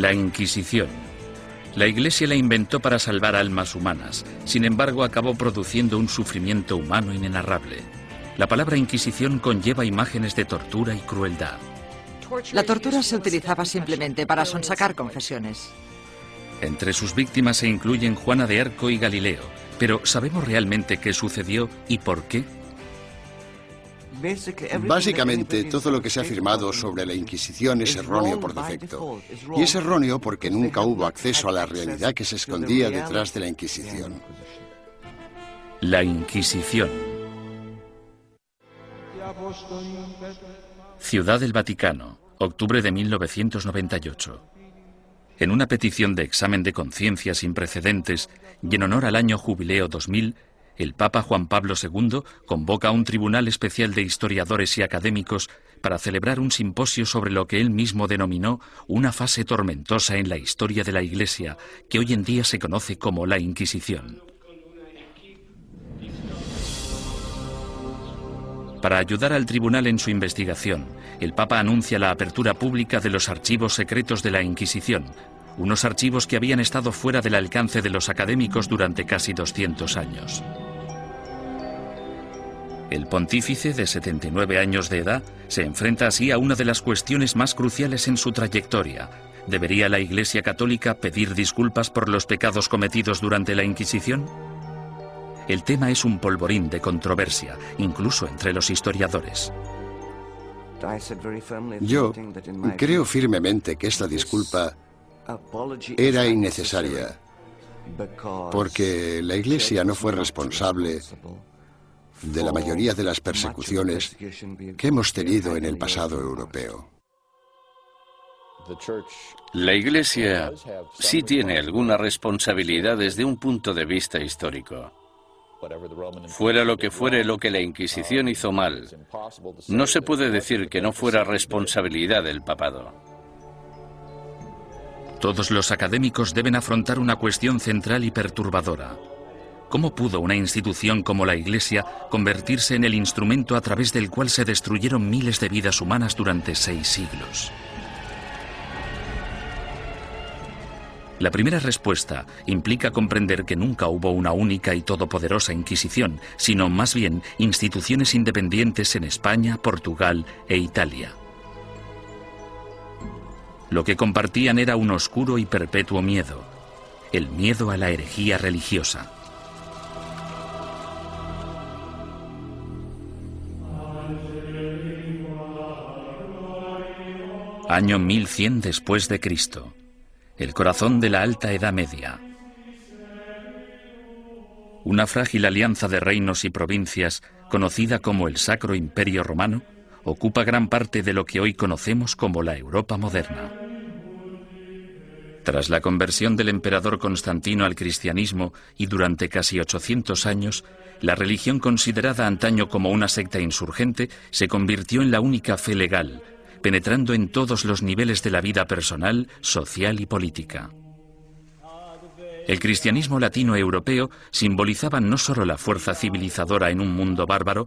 La Inquisición. La Iglesia la inventó para salvar almas humanas, sin embargo acabó produciendo un sufrimiento humano inenarrable. La palabra Inquisición conlleva imágenes de tortura y crueldad. La tortura se utilizaba simplemente para sonsacar confesiones. Entre sus víctimas se incluyen Juana de Arco y Galileo, pero ¿sabemos realmente qué sucedió y por qué? Básicamente, todo lo que se ha afirmado sobre la Inquisición es erróneo por defecto. Y es erróneo porque nunca hubo acceso a la realidad que se escondía detrás de la Inquisición. La Inquisición. Ciudad del Vaticano, octubre de 1998. En una petición de examen de conciencia sin precedentes y en honor al año jubileo 2000, el Papa Juan Pablo II convoca un tribunal especial de historiadores y académicos para celebrar un simposio sobre lo que él mismo denominó una fase tormentosa en la historia de la Iglesia, que hoy en día se conoce como la Inquisición. Para ayudar al tribunal en su investigación, el Papa anuncia la apertura pública de los archivos secretos de la Inquisición, unos archivos que habían estado fuera del alcance de los académicos durante casi 200 años. El pontífice de 79 años de edad se enfrenta así a una de las cuestiones más cruciales en su trayectoria. ¿Debería la Iglesia Católica pedir disculpas por los pecados cometidos durante la Inquisición? El tema es un polvorín de controversia, incluso entre los historiadores. Yo creo firmemente que esta disculpa era innecesaria porque la Iglesia no fue responsable de la mayoría de las persecuciones que hemos tenido en el pasado europeo. La Iglesia sí tiene alguna responsabilidad desde un punto de vista histórico. Fuera lo que fuere lo que la Inquisición hizo mal, no se puede decir que no fuera responsabilidad del papado. Todos los académicos deben afrontar una cuestión central y perturbadora. ¿Cómo pudo una institución como la Iglesia convertirse en el instrumento a través del cual se destruyeron miles de vidas humanas durante seis siglos? La primera respuesta implica comprender que nunca hubo una única y todopoderosa Inquisición, sino más bien instituciones independientes en España, Portugal e Italia. Lo que compartían era un oscuro y perpetuo miedo, el miedo a la herejía religiosa. Año 1100 después de Cristo. El corazón de la Alta Edad Media. Una frágil alianza de reinos y provincias, conocida como el Sacro Imperio Romano, ocupa gran parte de lo que hoy conocemos como la Europa moderna. Tras la conversión del emperador Constantino al cristianismo y durante casi 800 años, la religión considerada antaño como una secta insurgente se convirtió en la única fe legal, penetrando en todos los niveles de la vida personal, social y política. El cristianismo latino europeo simbolizaba no solo la fuerza civilizadora en un mundo bárbaro,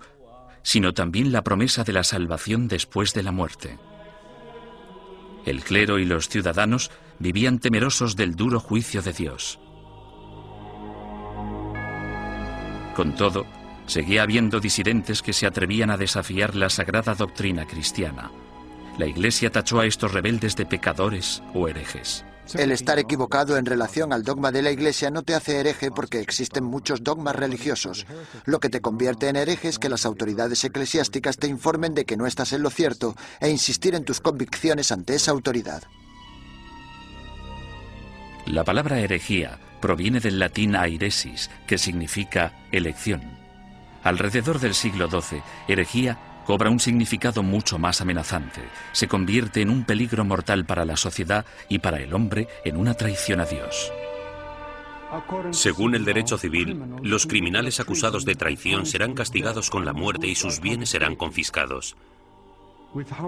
sino también la promesa de la salvación después de la muerte. El clero y los ciudadanos vivían temerosos del duro juicio de Dios. Con todo, seguía habiendo disidentes que se atrevían a desafiar la sagrada doctrina cristiana. La Iglesia tachó a estos rebeldes de pecadores o herejes. El estar equivocado en relación al dogma de la Iglesia no te hace hereje porque existen muchos dogmas religiosos. Lo que te convierte en hereje es que las autoridades eclesiásticas te informen de que no estás en lo cierto e insistir en tus convicciones ante esa autoridad. La palabra herejía proviene del latín airesis, que significa elección. Alrededor del siglo XII, herejía cobra un significado mucho más amenazante. Se convierte en un peligro mortal para la sociedad y para el hombre en una traición a Dios. Según el derecho civil, los criminales acusados de traición serán castigados con la muerte y sus bienes serán confiscados.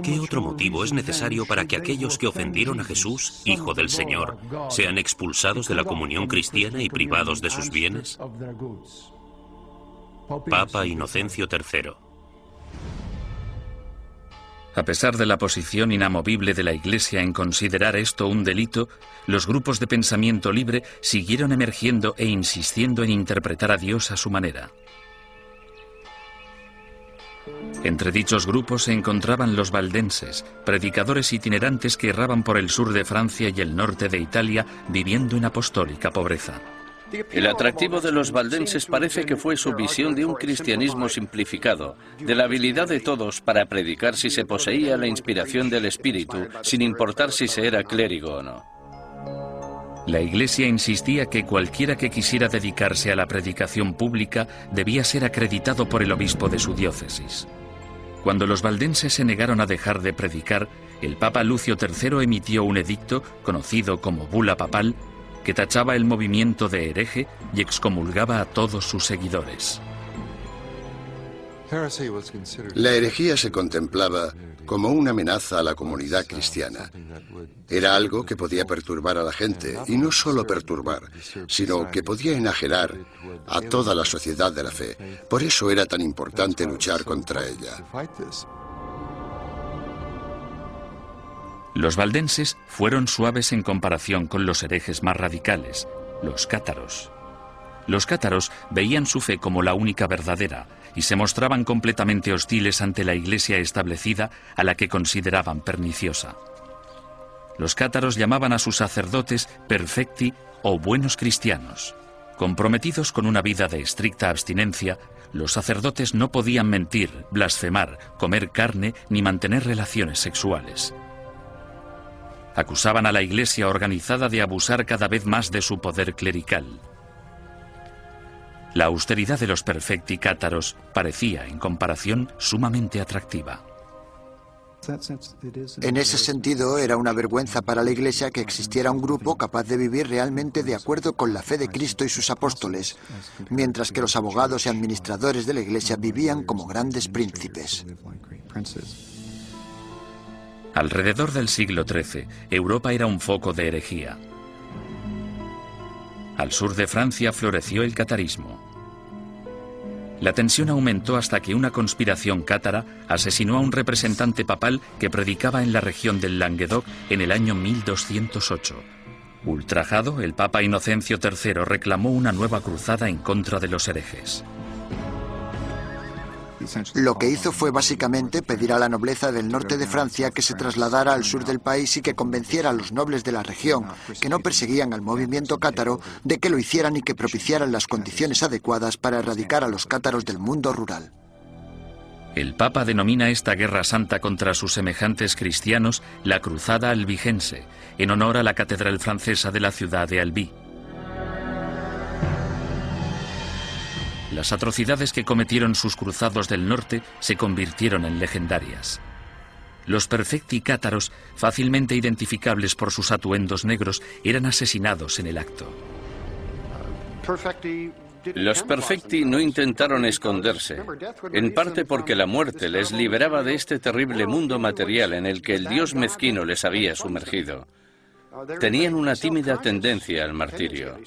¿Qué otro motivo es necesario para que aquellos que ofendieron a Jesús, Hijo del Señor, sean expulsados de la comunión cristiana y privados de sus bienes? Papa Inocencio III A pesar de la posición inamovible de la Iglesia en considerar esto un delito, los grupos de pensamiento libre siguieron emergiendo e insistiendo en interpretar a Dios a su manera. Entre dichos grupos se encontraban los valdenses, predicadores itinerantes que erraban por el sur de Francia y el norte de Italia viviendo en apostólica pobreza. El atractivo de los valdenses parece que fue su visión de un cristianismo simplificado, de la habilidad de todos para predicar si se poseía la inspiración del Espíritu, sin importar si se era clérigo o no. La Iglesia insistía que cualquiera que quisiera dedicarse a la predicación pública debía ser acreditado por el obispo de su diócesis. Cuando los valdenses se negaron a dejar de predicar, el Papa Lucio III emitió un edicto, conocido como Bula Papal, que tachaba el movimiento de hereje y excomulgaba a todos sus seguidores. La herejía se contemplaba como una amenaza a la comunidad cristiana. Era algo que podía perturbar a la gente, y no solo perturbar, sino que podía enajenar a toda la sociedad de la fe. Por eso era tan importante luchar contra ella. Los valdenses fueron suaves en comparación con los herejes más radicales, los cátaros. Los cátaros veían su fe como la única verdadera y se mostraban completamente hostiles ante la iglesia establecida a la que consideraban perniciosa. Los cátaros llamaban a sus sacerdotes perfecti o buenos cristianos. Comprometidos con una vida de estricta abstinencia, los sacerdotes no podían mentir, blasfemar, comer carne ni mantener relaciones sexuales. Acusaban a la Iglesia organizada de abusar cada vez más de su poder clerical. La austeridad de los perfecti cátaros parecía, en comparación, sumamente atractiva. En ese sentido, era una vergüenza para la Iglesia que existiera un grupo capaz de vivir realmente de acuerdo con la fe de Cristo y sus apóstoles, mientras que los abogados y administradores de la Iglesia vivían como grandes príncipes. Alrededor del siglo XIII, Europa era un foco de herejía. Al sur de Francia floreció el catarismo. La tensión aumentó hasta que una conspiración cátara asesinó a un representante papal que predicaba en la región del Languedoc en el año 1208. Ultrajado, el Papa Inocencio III reclamó una nueva cruzada en contra de los herejes. Lo que hizo fue básicamente pedir a la nobleza del norte de Francia que se trasladara al sur del país y que convenciera a los nobles de la región, que no perseguían al movimiento cátaro, de que lo hicieran y que propiciaran las condiciones adecuadas para erradicar a los cátaros del mundo rural. El Papa denomina esta guerra santa contra sus semejantes cristianos la Cruzada Albigense, en honor a la catedral francesa de la ciudad de Albi. Las atrocidades que cometieron sus cruzados del norte se convirtieron en legendarias. Los perfecti cátaros, fácilmente identificables por sus atuendos negros, eran asesinados en el acto. Los perfecti no intentaron esconderse, en parte porque la muerte les liberaba de este terrible mundo material en el que el dios mezquino les había sumergido. Tenían una tímida tendencia al martirio.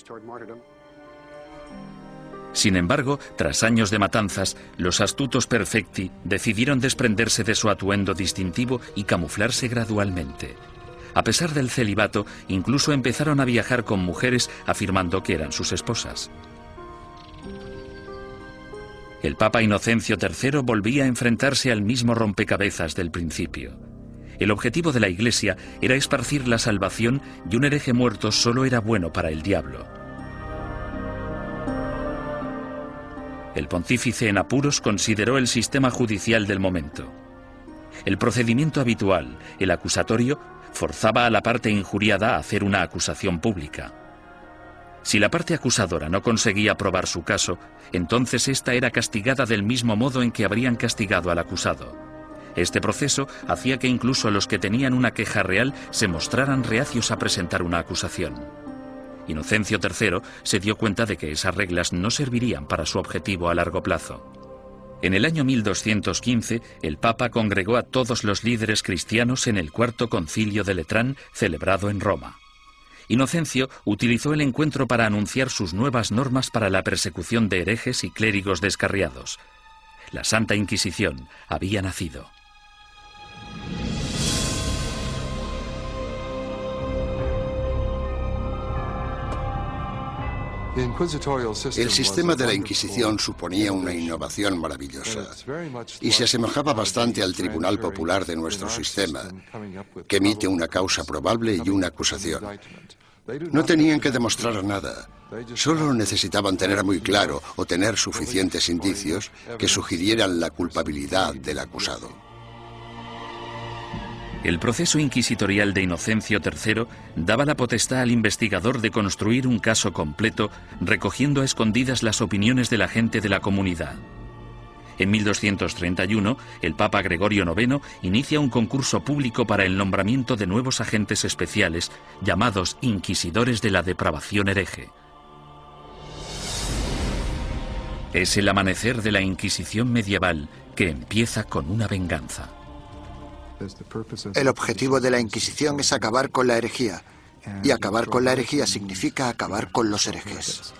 Sin embargo, tras años de matanzas, los astutos perfecti decidieron desprenderse de su atuendo distintivo y camuflarse gradualmente. A pesar del celibato, incluso empezaron a viajar con mujeres afirmando que eran sus esposas. El Papa Inocencio III volvía a enfrentarse al mismo rompecabezas del principio. El objetivo de la Iglesia era esparcir la salvación y un hereje muerto solo era bueno para el diablo. El pontífice en apuros consideró el sistema judicial del momento. El procedimiento habitual, el acusatorio, forzaba a la parte injuriada a hacer una acusación pública. Si la parte acusadora no conseguía probar su caso, entonces ésta era castigada del mismo modo en que habrían castigado al acusado. Este proceso hacía que incluso los que tenían una queja real se mostraran reacios a presentar una acusación. Inocencio III se dio cuenta de que esas reglas no servirían para su objetivo a largo plazo. En el año 1215, el Papa congregó a todos los líderes cristianos en el cuarto concilio de Letrán celebrado en Roma. Inocencio utilizó el encuentro para anunciar sus nuevas normas para la persecución de herejes y clérigos descarriados. La Santa Inquisición había nacido. El sistema de la Inquisición suponía una innovación maravillosa y se asemejaba bastante al Tribunal Popular de nuestro sistema, que emite una causa probable y una acusación. No tenían que demostrar nada, solo necesitaban tener muy claro o tener suficientes indicios que sugirieran la culpabilidad del acusado. El proceso inquisitorial de Inocencio III daba la potestad al investigador de construir un caso completo, recogiendo a escondidas las opiniones de la gente de la comunidad. En 1231, el Papa Gregorio IX inicia un concurso público para el nombramiento de nuevos agentes especiales, llamados inquisidores de la depravación hereje. Es el amanecer de la Inquisición medieval que empieza con una venganza. El objetivo de la Inquisición es acabar con la herejía. Y acabar con la herejía significa acabar con los herejes.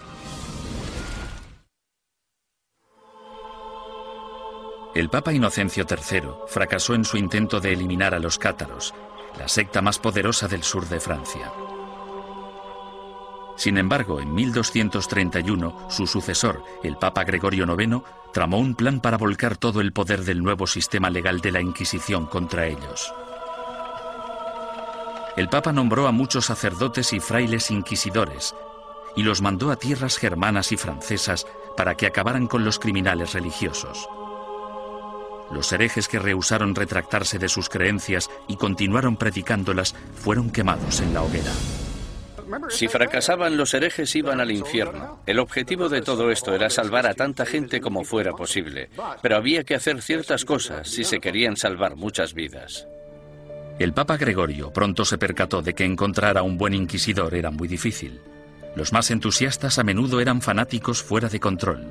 El Papa Inocencio III fracasó en su intento de eliminar a los cátaros, la secta más poderosa del sur de Francia. Sin embargo, en 1231, su sucesor, el Papa Gregorio IX, tramó un plan para volcar todo el poder del nuevo sistema legal de la Inquisición contra ellos. El Papa nombró a muchos sacerdotes y frailes inquisidores y los mandó a tierras germanas y francesas para que acabaran con los criminales religiosos. Los herejes que rehusaron retractarse de sus creencias y continuaron predicándolas fueron quemados en la hoguera. Si fracasaban los herejes iban al infierno. El objetivo de todo esto era salvar a tanta gente como fuera posible, pero había que hacer ciertas cosas si se querían salvar muchas vidas. El Papa Gregorio pronto se percató de que encontrar a un buen inquisidor era muy difícil. Los más entusiastas a menudo eran fanáticos fuera de control.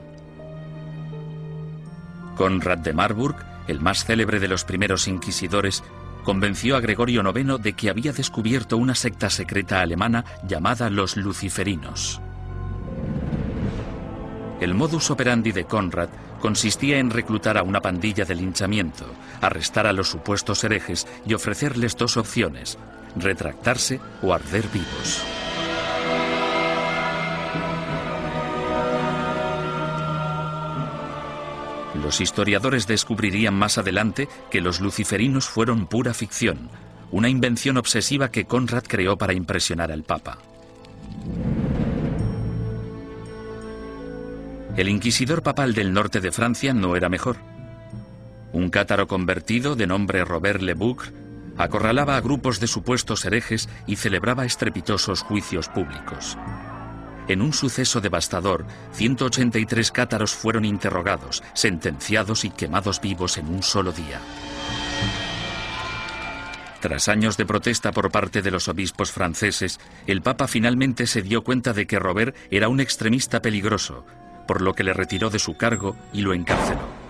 Conrad de Marburg, el más célebre de los primeros inquisidores, convenció a Gregorio IX de que había descubierto una secta secreta alemana llamada los Luciferinos. El modus operandi de Conrad consistía en reclutar a una pandilla de linchamiento, arrestar a los supuestos herejes y ofrecerles dos opciones, retractarse o arder vivos. Los historiadores descubrirían más adelante que los luciferinos fueron pura ficción, una invención obsesiva que Conrad creó para impresionar al Papa. El inquisidor papal del norte de Francia no era mejor. Un cátaro convertido de nombre Robert Le Boucre acorralaba a grupos de supuestos herejes y celebraba estrepitosos juicios públicos. En un suceso devastador, 183 cátaros fueron interrogados, sentenciados y quemados vivos en un solo día. Tras años de protesta por parte de los obispos franceses, el Papa finalmente se dio cuenta de que Robert era un extremista peligroso, por lo que le retiró de su cargo y lo encarceló.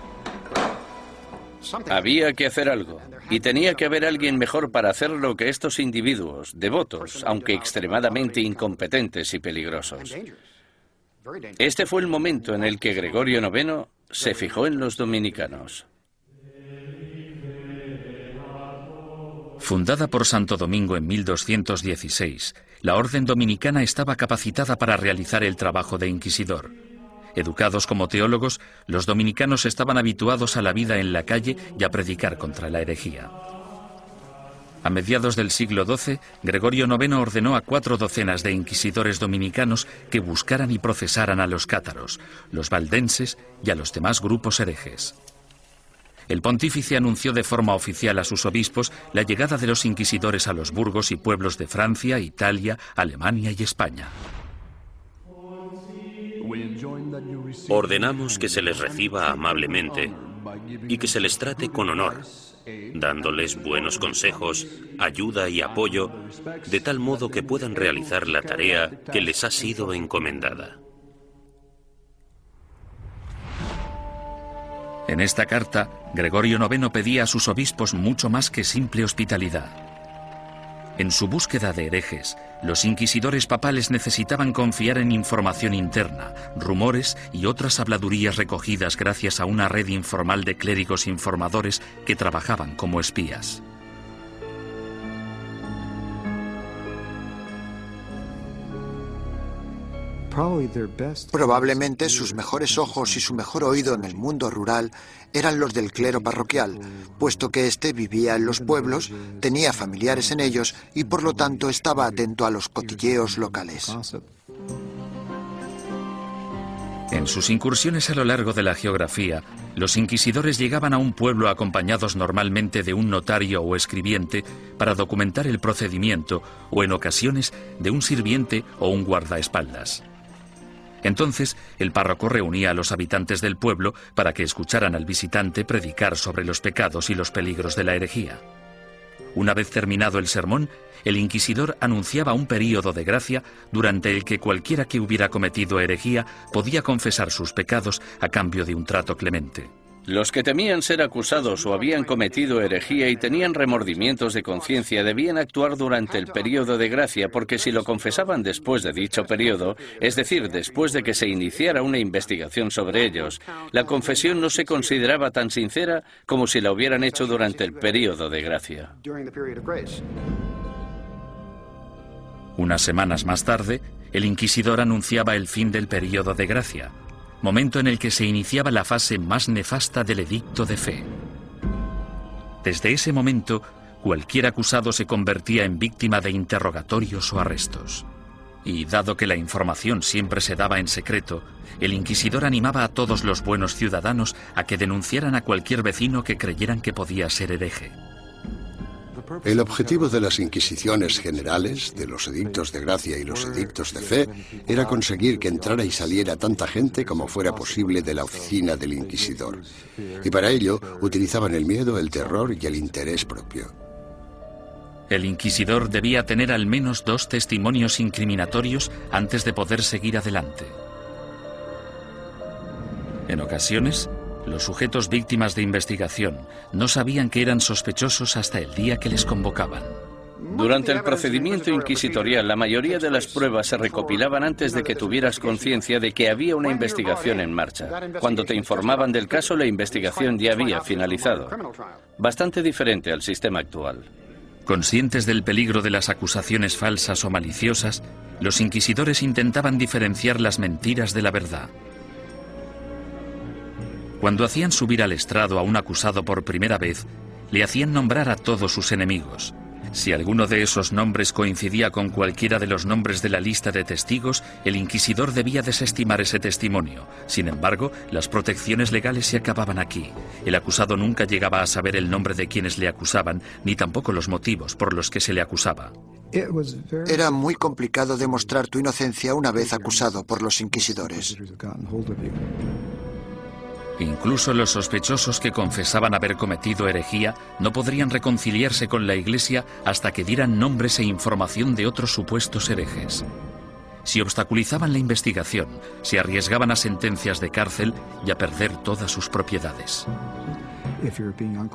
Había que hacer algo, y tenía que haber alguien mejor para hacerlo que estos individuos, devotos, aunque extremadamente incompetentes y peligrosos. Este fue el momento en el que Gregorio IX se fijó en los dominicanos. Fundada por Santo Domingo en 1216, la Orden Dominicana estaba capacitada para realizar el trabajo de inquisidor. Educados como teólogos, los dominicanos estaban habituados a la vida en la calle y a predicar contra la herejía. A mediados del siglo XII, Gregorio IX ordenó a cuatro docenas de inquisidores dominicanos que buscaran y procesaran a los cátaros, los valdenses y a los demás grupos herejes. El pontífice anunció de forma oficial a sus obispos la llegada de los inquisidores a los burgos y pueblos de Francia, Italia, Alemania y España. Ordenamos que se les reciba amablemente y que se les trate con honor, dándoles buenos consejos, ayuda y apoyo, de tal modo que puedan realizar la tarea que les ha sido encomendada. En esta carta, Gregorio IX pedía a sus obispos mucho más que simple hospitalidad. En su búsqueda de herejes, los inquisidores papales necesitaban confiar en información interna, rumores y otras habladurías recogidas gracias a una red informal de clérigos informadores que trabajaban como espías. Probablemente sus mejores ojos y su mejor oído en el mundo rural eran los del clero parroquial, puesto que éste vivía en los pueblos, tenía familiares en ellos y por lo tanto estaba atento a los cotilleos locales. En sus incursiones a lo largo de la geografía, los inquisidores llegaban a un pueblo acompañados normalmente de un notario o escribiente para documentar el procedimiento o en ocasiones de un sirviente o un guardaespaldas. Entonces, el párroco reunía a los habitantes del pueblo para que escucharan al visitante predicar sobre los pecados y los peligros de la herejía. Una vez terminado el sermón, el inquisidor anunciaba un período de gracia durante el que cualquiera que hubiera cometido herejía podía confesar sus pecados a cambio de un trato clemente. Los que temían ser acusados o habían cometido herejía y tenían remordimientos de conciencia debían actuar durante el periodo de gracia porque si lo confesaban después de dicho periodo, es decir, después de que se iniciara una investigación sobre ellos, la confesión no se consideraba tan sincera como si la hubieran hecho durante el periodo de gracia. Unas semanas más tarde, el inquisidor anunciaba el fin del periodo de gracia momento en el que se iniciaba la fase más nefasta del edicto de fe. Desde ese momento, cualquier acusado se convertía en víctima de interrogatorios o arrestos. Y dado que la información siempre se daba en secreto, el inquisidor animaba a todos los buenos ciudadanos a que denunciaran a cualquier vecino que creyeran que podía ser hereje. El objetivo de las inquisiciones generales, de los edictos de gracia y los edictos de fe, era conseguir que entrara y saliera tanta gente como fuera posible de la oficina del inquisidor. Y para ello utilizaban el miedo, el terror y el interés propio. El inquisidor debía tener al menos dos testimonios incriminatorios antes de poder seguir adelante. En ocasiones, los sujetos víctimas de investigación no sabían que eran sospechosos hasta el día que les convocaban. Durante el procedimiento inquisitorial, la mayoría de las pruebas se recopilaban antes de que tuvieras conciencia de que había una investigación en marcha. Cuando te informaban del caso, la investigación ya había finalizado. Bastante diferente al sistema actual. Conscientes del peligro de las acusaciones falsas o maliciosas, los inquisidores intentaban diferenciar las mentiras de la verdad. Cuando hacían subir al estrado a un acusado por primera vez, le hacían nombrar a todos sus enemigos. Si alguno de esos nombres coincidía con cualquiera de los nombres de la lista de testigos, el inquisidor debía desestimar ese testimonio. Sin embargo, las protecciones legales se acababan aquí. El acusado nunca llegaba a saber el nombre de quienes le acusaban, ni tampoco los motivos por los que se le acusaba. Era muy complicado demostrar tu inocencia una vez acusado por los inquisidores. Incluso los sospechosos que confesaban haber cometido herejía no podrían reconciliarse con la Iglesia hasta que dieran nombres e información de otros supuestos herejes. Si obstaculizaban la investigación, se arriesgaban a sentencias de cárcel y a perder todas sus propiedades.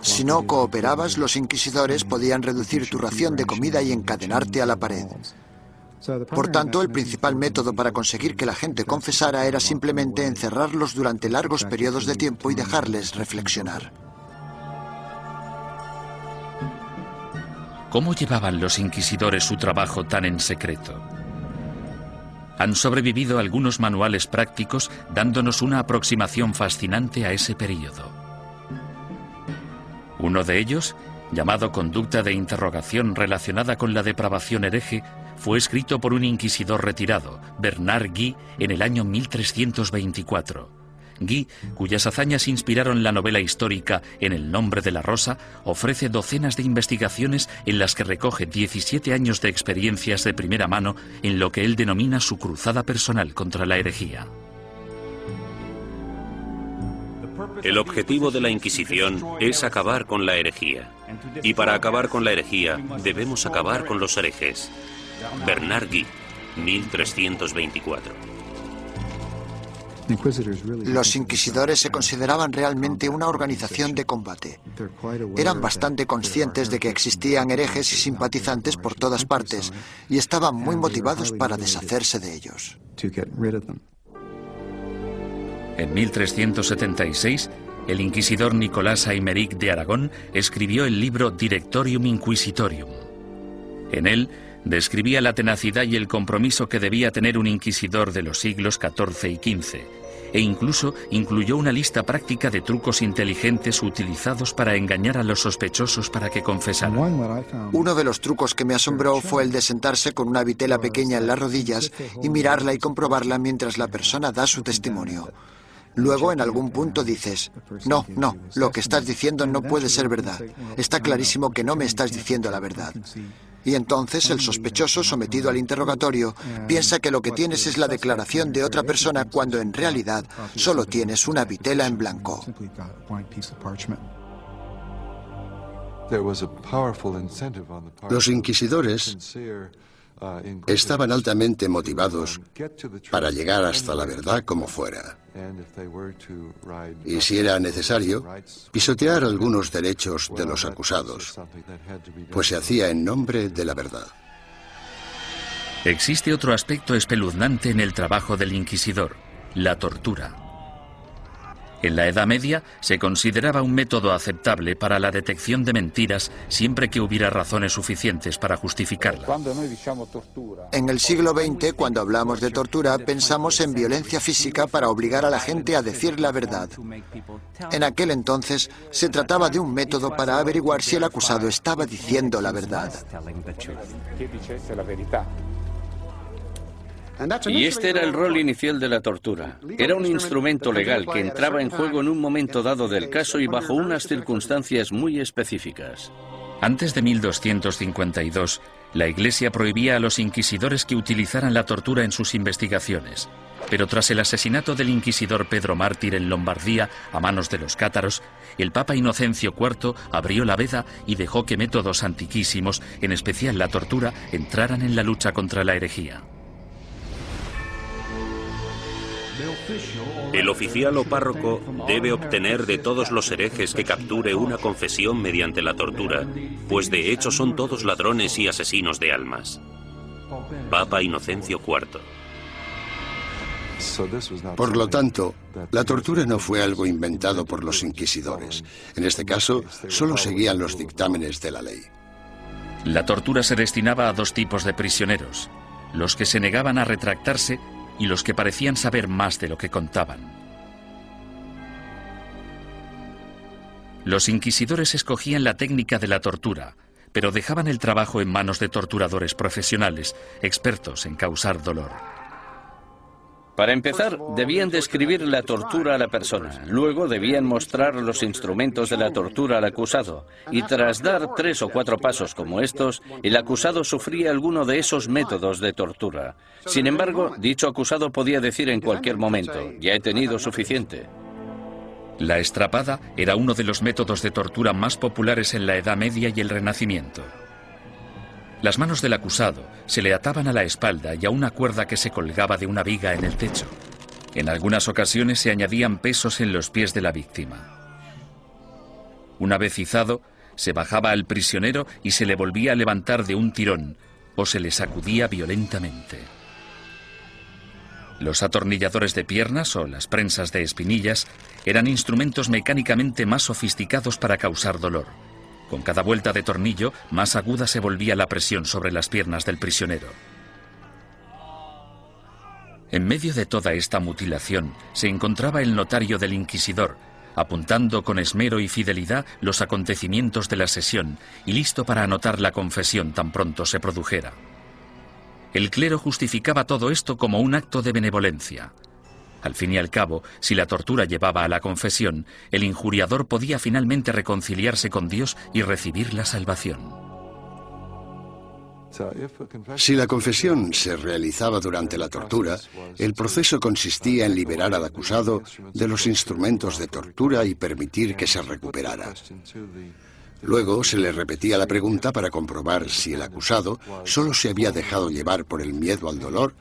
Si no cooperabas, los inquisidores podían reducir tu ración de comida y encadenarte a la pared. Por tanto, el principal método para conseguir que la gente confesara era simplemente encerrarlos durante largos periodos de tiempo y dejarles reflexionar. ¿Cómo llevaban los inquisidores su trabajo tan en secreto? Han sobrevivido algunos manuales prácticos dándonos una aproximación fascinante a ese periodo. Uno de ellos, llamado Conducta de Interrogación relacionada con la depravación hereje, fue escrito por un inquisidor retirado, Bernard Guy, en el año 1324. Guy, cuyas hazañas inspiraron la novela histórica En el nombre de la rosa, ofrece docenas de investigaciones en las que recoge 17 años de experiencias de primera mano en lo que él denomina su cruzada personal contra la herejía. El objetivo de la Inquisición es acabar con la herejía. Y para acabar con la herejía debemos acabar con los herejes. Bernard Guy, 1324. Los inquisidores se consideraban realmente una organización de combate. Eran bastante conscientes de que existían herejes y simpatizantes por todas partes y estaban muy motivados para deshacerse de ellos. En 1376, el inquisidor Nicolás Aymeric de Aragón escribió el libro Directorium Inquisitorium. En él Describía la tenacidad y el compromiso que debía tener un inquisidor de los siglos XIV y XV, e incluso incluyó una lista práctica de trucos inteligentes utilizados para engañar a los sospechosos para que confesaran. Uno de los trucos que me asombró fue el de sentarse con una vitela pequeña en las rodillas y mirarla y comprobarla mientras la persona da su testimonio. Luego en algún punto dices, no, no, lo que estás diciendo no puede ser verdad. Está clarísimo que no me estás diciendo la verdad. Y entonces el sospechoso sometido al interrogatorio piensa que lo que tienes es la declaración de otra persona cuando en realidad solo tienes una vitela en blanco. Los inquisidores estaban altamente motivados para llegar hasta la verdad como fuera. Y si era necesario, pisotear algunos derechos de los acusados, pues se hacía en nombre de la verdad. Existe otro aspecto espeluznante en el trabajo del inquisidor, la tortura. En la Edad Media se consideraba un método aceptable para la detección de mentiras siempre que hubiera razones suficientes para justificarla. En el siglo XX, cuando hablamos de tortura, pensamos en violencia física para obligar a la gente a decir la verdad. En aquel entonces se trataba de un método para averiguar si el acusado estaba diciendo la verdad. Y este era el rol inicial de la tortura. Era un instrumento legal que entraba en juego en un momento dado del caso y bajo unas circunstancias muy específicas. Antes de 1252, la Iglesia prohibía a los inquisidores que utilizaran la tortura en sus investigaciones. Pero tras el asesinato del inquisidor Pedro Mártir en Lombardía a manos de los cátaros, el Papa Inocencio IV abrió la veda y dejó que métodos antiquísimos, en especial la tortura, entraran en la lucha contra la herejía. El oficial o párroco debe obtener de todos los herejes que capture una confesión mediante la tortura, pues de hecho son todos ladrones y asesinos de almas. Papa Inocencio IV. Por lo tanto, la tortura no fue algo inventado por los inquisidores. En este caso, solo seguían los dictámenes de la ley. La tortura se destinaba a dos tipos de prisioneros, los que se negaban a retractarse y los que parecían saber más de lo que contaban. Los inquisidores escogían la técnica de la tortura, pero dejaban el trabajo en manos de torturadores profesionales, expertos en causar dolor. Para empezar, debían describir la tortura a la persona, luego debían mostrar los instrumentos de la tortura al acusado, y tras dar tres o cuatro pasos como estos, el acusado sufría alguno de esos métodos de tortura. Sin embargo, dicho acusado podía decir en cualquier momento, ya he tenido suficiente. La estrapada era uno de los métodos de tortura más populares en la Edad Media y el Renacimiento. Las manos del acusado se le ataban a la espalda y a una cuerda que se colgaba de una viga en el techo. En algunas ocasiones se añadían pesos en los pies de la víctima. Una vez izado, se bajaba al prisionero y se le volvía a levantar de un tirón o se le sacudía violentamente. Los atornilladores de piernas o las prensas de espinillas eran instrumentos mecánicamente más sofisticados para causar dolor. Con cada vuelta de tornillo, más aguda se volvía la presión sobre las piernas del prisionero. En medio de toda esta mutilación se encontraba el notario del inquisidor, apuntando con esmero y fidelidad los acontecimientos de la sesión y listo para anotar la confesión tan pronto se produjera. El clero justificaba todo esto como un acto de benevolencia. Al fin y al cabo, si la tortura llevaba a la confesión, el injuriador podía finalmente reconciliarse con Dios y recibir la salvación. Si la confesión se realizaba durante la tortura, el proceso consistía en liberar al acusado de los instrumentos de tortura y permitir que se recuperara. Luego se le repetía la pregunta para comprobar si el acusado solo se había dejado llevar por el miedo al dolor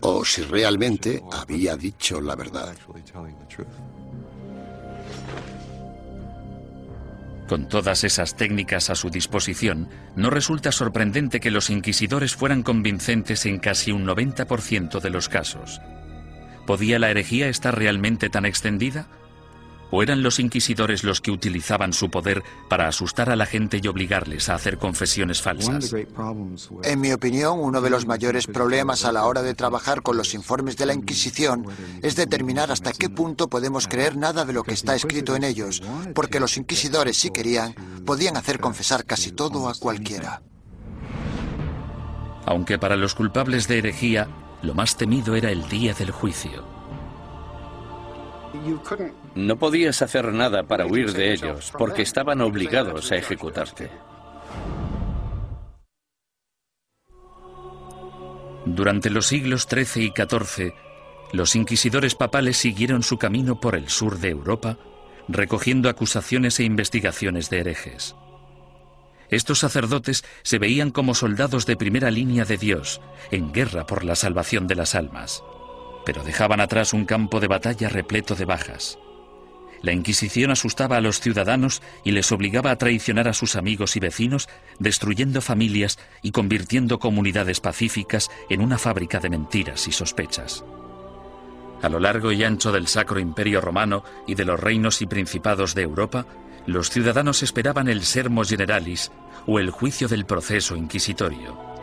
o si realmente había dicho la verdad. Con todas esas técnicas a su disposición, no resulta sorprendente que los inquisidores fueran convincentes en casi un 90% de los casos. ¿Podía la herejía estar realmente tan extendida? ¿O eran los inquisidores los que utilizaban su poder para asustar a la gente y obligarles a hacer confesiones falsas? En mi opinión, uno de los mayores problemas a la hora de trabajar con los informes de la Inquisición es determinar hasta qué punto podemos creer nada de lo que está escrito en ellos, porque los inquisidores, si querían, podían hacer confesar casi todo a cualquiera. Aunque para los culpables de herejía, lo más temido era el día del juicio. No podías hacer nada para huir de ellos porque estaban obligados a ejecutarte. Durante los siglos XIII y XIV, los inquisidores papales siguieron su camino por el sur de Europa, recogiendo acusaciones e investigaciones de herejes. Estos sacerdotes se veían como soldados de primera línea de Dios, en guerra por la salvación de las almas pero dejaban atrás un campo de batalla repleto de bajas. La Inquisición asustaba a los ciudadanos y les obligaba a traicionar a sus amigos y vecinos, destruyendo familias y convirtiendo comunidades pacíficas en una fábrica de mentiras y sospechas. A lo largo y ancho del Sacro Imperio Romano y de los reinos y principados de Europa, los ciudadanos esperaban el sermo generalis o el juicio del proceso inquisitorio.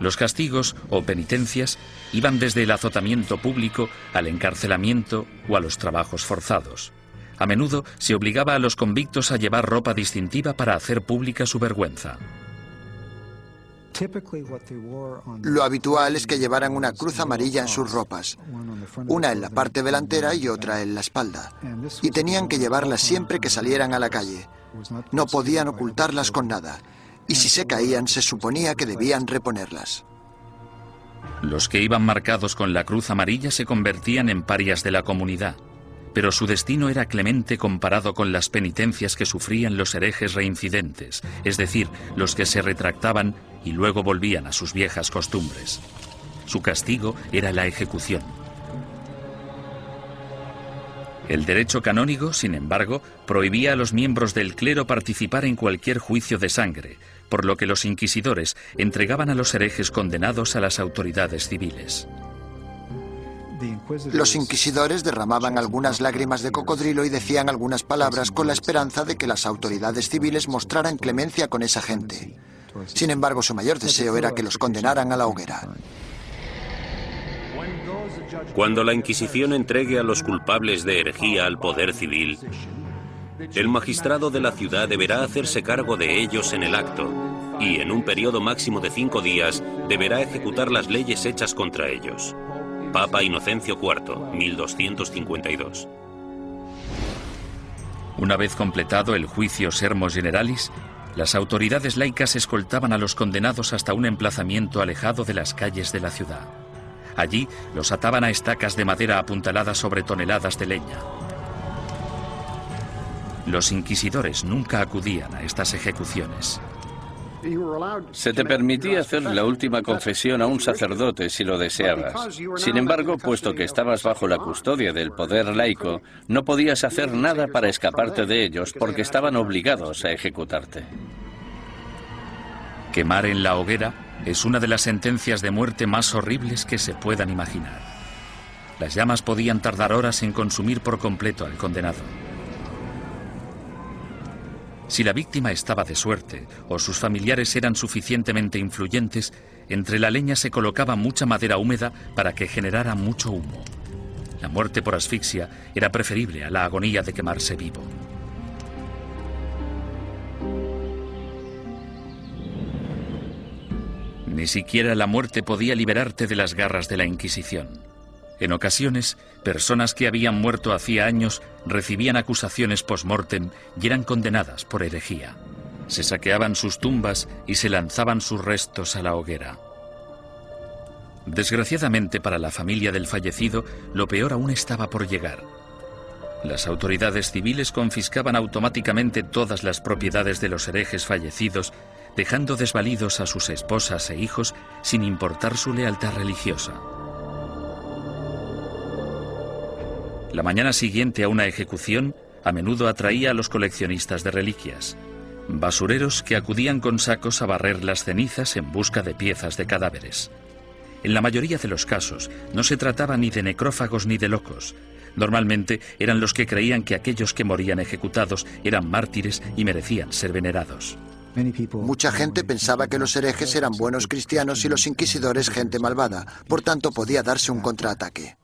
Los castigos o penitencias iban desde el azotamiento público al encarcelamiento o a los trabajos forzados. A menudo se obligaba a los convictos a llevar ropa distintiva para hacer pública su vergüenza. Lo habitual es que llevaran una cruz amarilla en sus ropas, una en la parte delantera y otra en la espalda, y tenían que llevarlas siempre que salieran a la calle. No podían ocultarlas con nada, y si se caían se suponía que debían reponerlas. Los que iban marcados con la cruz amarilla se convertían en parias de la comunidad, pero su destino era clemente comparado con las penitencias que sufrían los herejes reincidentes, es decir, los que se retractaban y luego volvían a sus viejas costumbres. Su castigo era la ejecución. El derecho canónico, sin embargo, prohibía a los miembros del clero participar en cualquier juicio de sangre, por lo que los inquisidores entregaban a los herejes condenados a las autoridades civiles. Los inquisidores derramaban algunas lágrimas de cocodrilo y decían algunas palabras con la esperanza de que las autoridades civiles mostraran clemencia con esa gente. Sin embargo, su mayor deseo era que los condenaran a la hoguera. Cuando la Inquisición entregue a los culpables de herejía al poder civil, el magistrado de la ciudad deberá hacerse cargo de ellos en el acto y en un periodo máximo de cinco días deberá ejecutar las leyes hechas contra ellos. Papa Inocencio IV, 1252. Una vez completado el juicio Sermos Generalis, las autoridades laicas escoltaban a los condenados hasta un emplazamiento alejado de las calles de la ciudad. Allí los ataban a estacas de madera apuntaladas sobre toneladas de leña. Los inquisidores nunca acudían a estas ejecuciones. Se te permitía hacer la última confesión a un sacerdote si lo deseabas. Sin embargo, puesto que estabas bajo la custodia del poder laico, no podías hacer nada para escaparte de ellos porque estaban obligados a ejecutarte. Quemar en la hoguera es una de las sentencias de muerte más horribles que se puedan imaginar. Las llamas podían tardar horas en consumir por completo al condenado. Si la víctima estaba de suerte o sus familiares eran suficientemente influyentes, entre la leña se colocaba mucha madera húmeda para que generara mucho humo. La muerte por asfixia era preferible a la agonía de quemarse vivo. Ni siquiera la muerte podía liberarte de las garras de la Inquisición. En ocasiones, personas que habían muerto hacía años recibían acusaciones post-mortem y eran condenadas por herejía. Se saqueaban sus tumbas y se lanzaban sus restos a la hoguera. Desgraciadamente para la familia del fallecido, lo peor aún estaba por llegar. Las autoridades civiles confiscaban automáticamente todas las propiedades de los herejes fallecidos, dejando desvalidos a sus esposas e hijos sin importar su lealtad religiosa. La mañana siguiente a una ejecución a menudo atraía a los coleccionistas de reliquias, basureros que acudían con sacos a barrer las cenizas en busca de piezas de cadáveres. En la mayoría de los casos no se trataba ni de necrófagos ni de locos, Normalmente eran los que creían que aquellos que morían ejecutados eran mártires y merecían ser venerados. Mucha gente pensaba que los herejes eran buenos cristianos y los inquisidores gente malvada, por tanto podía darse un contraataque.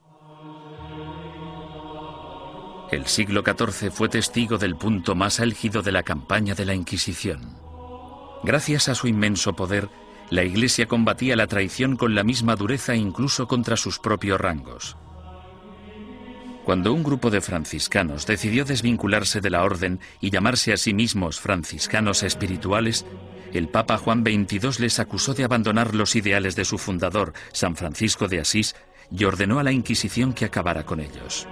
El siglo XIV fue testigo del punto más álgido de la campaña de la Inquisición. Gracias a su inmenso poder, la Iglesia combatía la traición con la misma dureza incluso contra sus propios rangos. Cuando un grupo de franciscanos decidió desvincularse de la orden y llamarse a sí mismos franciscanos espirituales, el Papa Juan XXII les acusó de abandonar los ideales de su fundador, San Francisco de Asís, y ordenó a la Inquisición que acabara con ellos.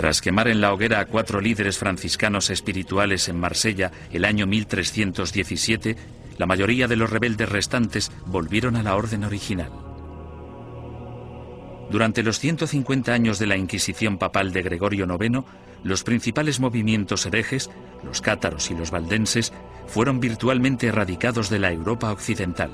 Tras quemar en la hoguera a cuatro líderes franciscanos espirituales en Marsella el año 1317, la mayoría de los rebeldes restantes volvieron a la orden original. Durante los 150 años de la Inquisición papal de Gregorio IX, los principales movimientos herejes, los cátaros y los valdenses, fueron virtualmente erradicados de la Europa occidental.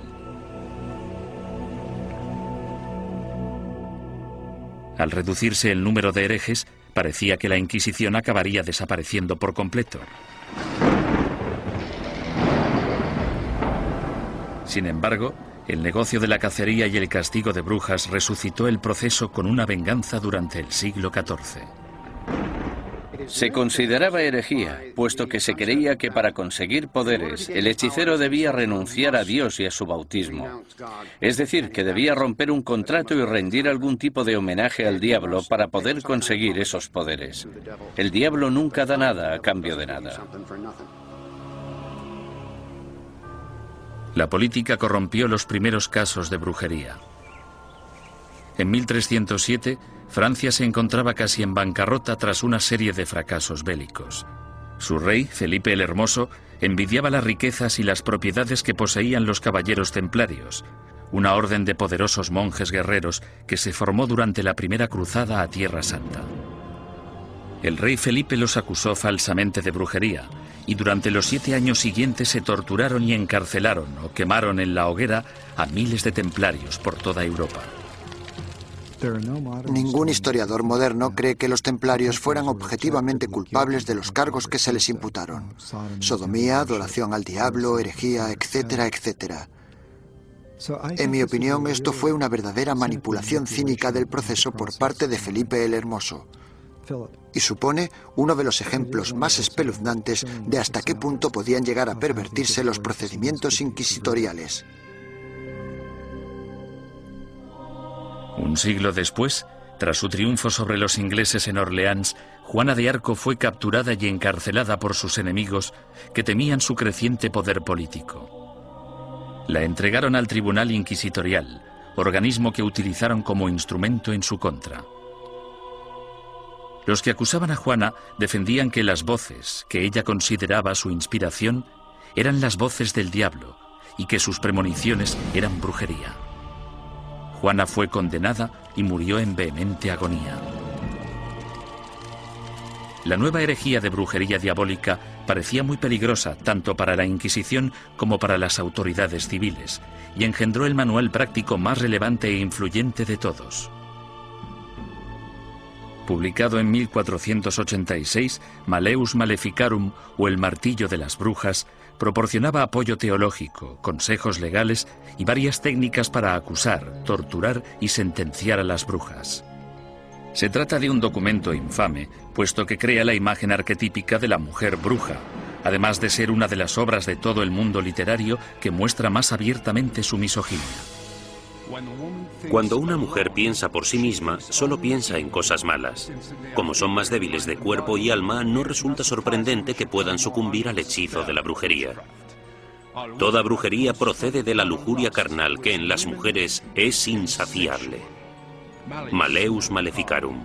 Al reducirse el número de herejes, parecía que la Inquisición acabaría desapareciendo por completo. Sin embargo, el negocio de la cacería y el castigo de brujas resucitó el proceso con una venganza durante el siglo XIV. Se consideraba herejía, puesto que se creía que para conseguir poderes el hechicero debía renunciar a Dios y a su bautismo. Es decir, que debía romper un contrato y rendir algún tipo de homenaje al diablo para poder conseguir esos poderes. El diablo nunca da nada a cambio de nada. La política corrompió los primeros casos de brujería. En 1307, Francia se encontraba casi en bancarrota tras una serie de fracasos bélicos. Su rey, Felipe el Hermoso, envidiaba las riquezas y las propiedades que poseían los caballeros templarios, una orden de poderosos monjes guerreros que se formó durante la primera cruzada a Tierra Santa. El rey Felipe los acusó falsamente de brujería y durante los siete años siguientes se torturaron y encarcelaron o quemaron en la hoguera a miles de templarios por toda Europa. Ningún historiador moderno cree que los templarios fueran objetivamente culpables de los cargos que se les imputaron. Sodomía, adoración al diablo, herejía, etcétera, etcétera. En mi opinión, esto fue una verdadera manipulación cínica del proceso por parte de Felipe el Hermoso y supone uno de los ejemplos más espeluznantes de hasta qué punto podían llegar a pervertirse los procedimientos inquisitoriales. Un siglo después, tras su triunfo sobre los ingleses en Orleans, Juana de Arco fue capturada y encarcelada por sus enemigos que temían su creciente poder político. La entregaron al Tribunal Inquisitorial, organismo que utilizaron como instrumento en su contra. Los que acusaban a Juana defendían que las voces que ella consideraba su inspiración eran las voces del diablo y que sus premoniciones eran brujería. Juana fue condenada y murió en vehemente agonía. La nueva herejía de brujería diabólica parecía muy peligrosa tanto para la Inquisición como para las autoridades civiles y engendró el manual práctico más relevante e influyente de todos. Publicado en 1486, Maleus Maleficarum o El Martillo de las Brujas proporcionaba apoyo teológico, consejos legales y varias técnicas para acusar, torturar y sentenciar a las brujas. Se trata de un documento infame, puesto que crea la imagen arquetípica de la mujer bruja, además de ser una de las obras de todo el mundo literario que muestra más abiertamente su misoginia. Cuando una mujer piensa por sí misma, solo piensa en cosas malas. Como son más débiles de cuerpo y alma, no resulta sorprendente que puedan sucumbir al hechizo de la brujería. Toda brujería procede de la lujuria carnal que en las mujeres es insaciable. Maleus Maleficarum.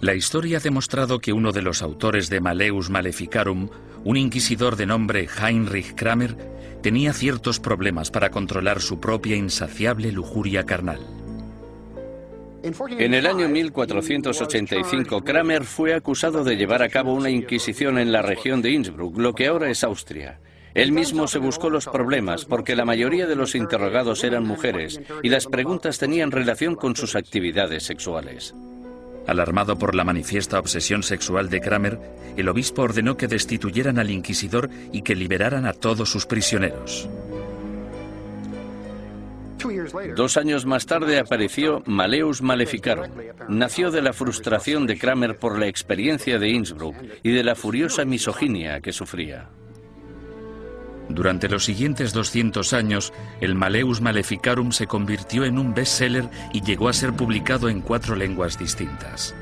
La historia ha demostrado que uno de los autores de Maleus Maleficarum, un inquisidor de nombre Heinrich Kramer, tenía ciertos problemas para controlar su propia insaciable lujuria carnal. En el año 1485, Kramer fue acusado de llevar a cabo una inquisición en la región de Innsbruck, lo que ahora es Austria. Él mismo se buscó los problemas porque la mayoría de los interrogados eran mujeres y las preguntas tenían relación con sus actividades sexuales. Alarmado por la manifiesta obsesión sexual de Kramer, el obispo ordenó que destituyeran al inquisidor y que liberaran a todos sus prisioneros. Dos años más tarde apareció Maleus Maleficarum. Nació de la frustración de Kramer por la experiencia de Innsbruck y de la furiosa misoginia que sufría. Durante los siguientes 200 años, el Maleus Maleficarum se convirtió en un bestseller y llegó a ser publicado en cuatro lenguas distintas.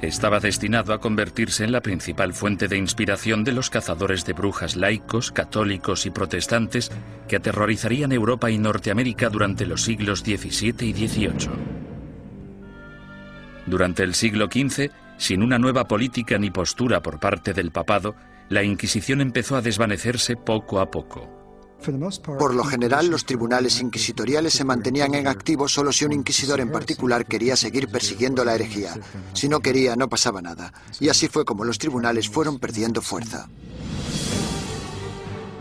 Estaba destinado a convertirse en la principal fuente de inspiración de los cazadores de brujas laicos, católicos y protestantes que aterrorizarían Europa y Norteamérica durante los siglos XVII y XVIII. Durante el siglo XV, sin una nueva política ni postura por parte del papado, la Inquisición empezó a desvanecerse poco a poco. Por lo general, los tribunales inquisitoriales se mantenían en activo solo si un inquisidor en particular quería seguir persiguiendo la herejía. Si no quería, no pasaba nada. Y así fue como los tribunales fueron perdiendo fuerza.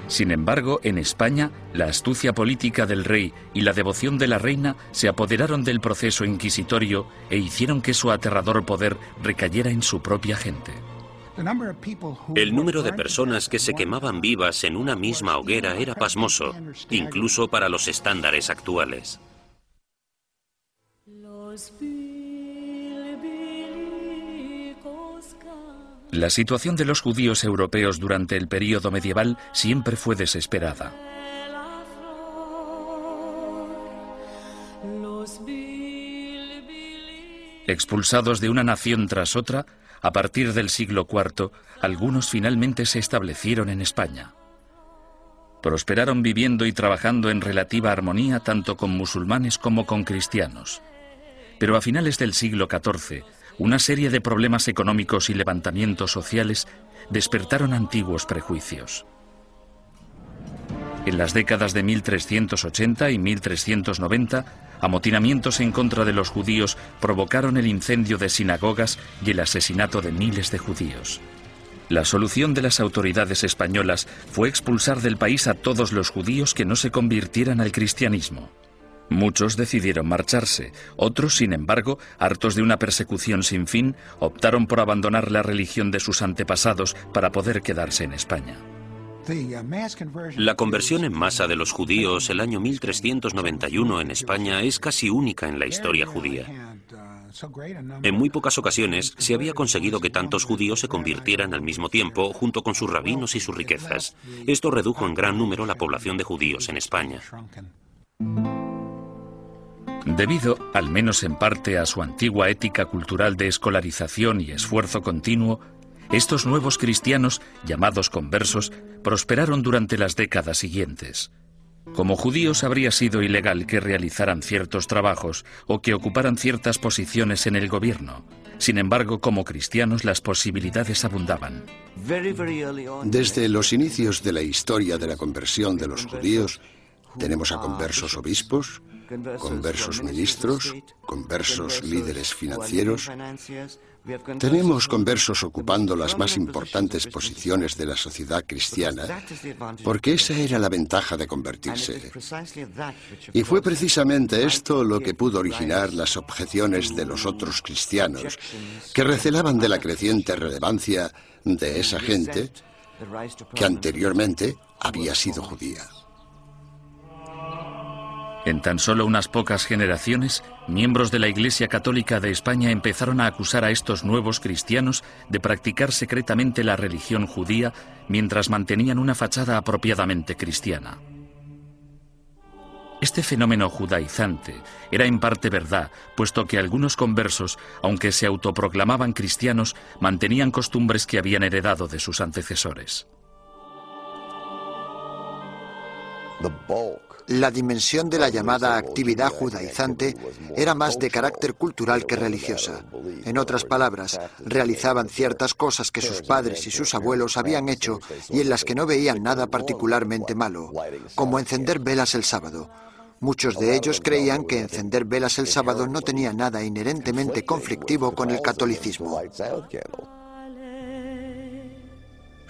Sin embargo, en España, la astucia política del rey y la devoción de la reina se apoderaron del proceso inquisitorio e hicieron que su aterrador poder recayera en su propia gente. El número de personas que se quemaban vivas en una misma hoguera era pasmoso, incluso para los estándares actuales. La situación de los judíos europeos durante el período medieval siempre fue desesperada. Expulsados de una nación tras otra, a partir del siglo IV, algunos finalmente se establecieron en España. Prosperaron viviendo y trabajando en relativa armonía tanto con musulmanes como con cristianos. Pero a finales del siglo XIV, una serie de problemas económicos y levantamientos sociales despertaron antiguos prejuicios. En las décadas de 1380 y 1390, amotinamientos en contra de los judíos provocaron el incendio de sinagogas y el asesinato de miles de judíos. La solución de las autoridades españolas fue expulsar del país a todos los judíos que no se convirtieran al cristianismo. Muchos decidieron marcharse, otros, sin embargo, hartos de una persecución sin fin, optaron por abandonar la religión de sus antepasados para poder quedarse en España. La conversión en masa de los judíos el año 1391 en España es casi única en la historia judía. En muy pocas ocasiones se había conseguido que tantos judíos se convirtieran al mismo tiempo junto con sus rabinos y sus riquezas. Esto redujo en gran número la población de judíos en España. Debido, al menos en parte, a su antigua ética cultural de escolarización y esfuerzo continuo, estos nuevos cristianos, llamados conversos, prosperaron durante las décadas siguientes. Como judíos habría sido ilegal que realizaran ciertos trabajos o que ocuparan ciertas posiciones en el gobierno. Sin embargo, como cristianos las posibilidades abundaban. Desde los inicios de la historia de la conversión de los judíos, tenemos a conversos obispos, conversos ministros, conversos líderes financieros, tenemos conversos ocupando las más importantes posiciones de la sociedad cristiana, porque esa era la ventaja de convertirse. Y fue precisamente esto lo que pudo originar las objeciones de los otros cristianos, que recelaban de la creciente relevancia de esa gente que anteriormente había sido judía. En tan solo unas pocas generaciones, miembros de la Iglesia Católica de España empezaron a acusar a estos nuevos cristianos de practicar secretamente la religión judía mientras mantenían una fachada apropiadamente cristiana. Este fenómeno judaizante era en parte verdad, puesto que algunos conversos, aunque se autoproclamaban cristianos, mantenían costumbres que habían heredado de sus antecesores. La dimensión de la llamada actividad judaizante era más de carácter cultural que religiosa. En otras palabras, realizaban ciertas cosas que sus padres y sus abuelos habían hecho y en las que no veían nada particularmente malo, como encender velas el sábado. Muchos de ellos creían que encender velas el sábado no tenía nada inherentemente conflictivo con el catolicismo.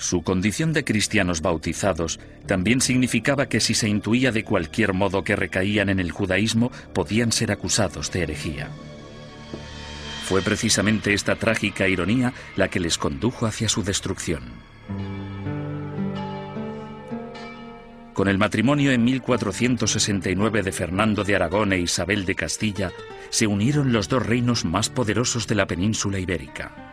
Su condición de cristianos bautizados también significaba que si se intuía de cualquier modo que recaían en el judaísmo, podían ser acusados de herejía. Fue precisamente esta trágica ironía la que les condujo hacia su destrucción. Con el matrimonio en 1469 de Fernando de Aragón e Isabel de Castilla, se unieron los dos reinos más poderosos de la península ibérica.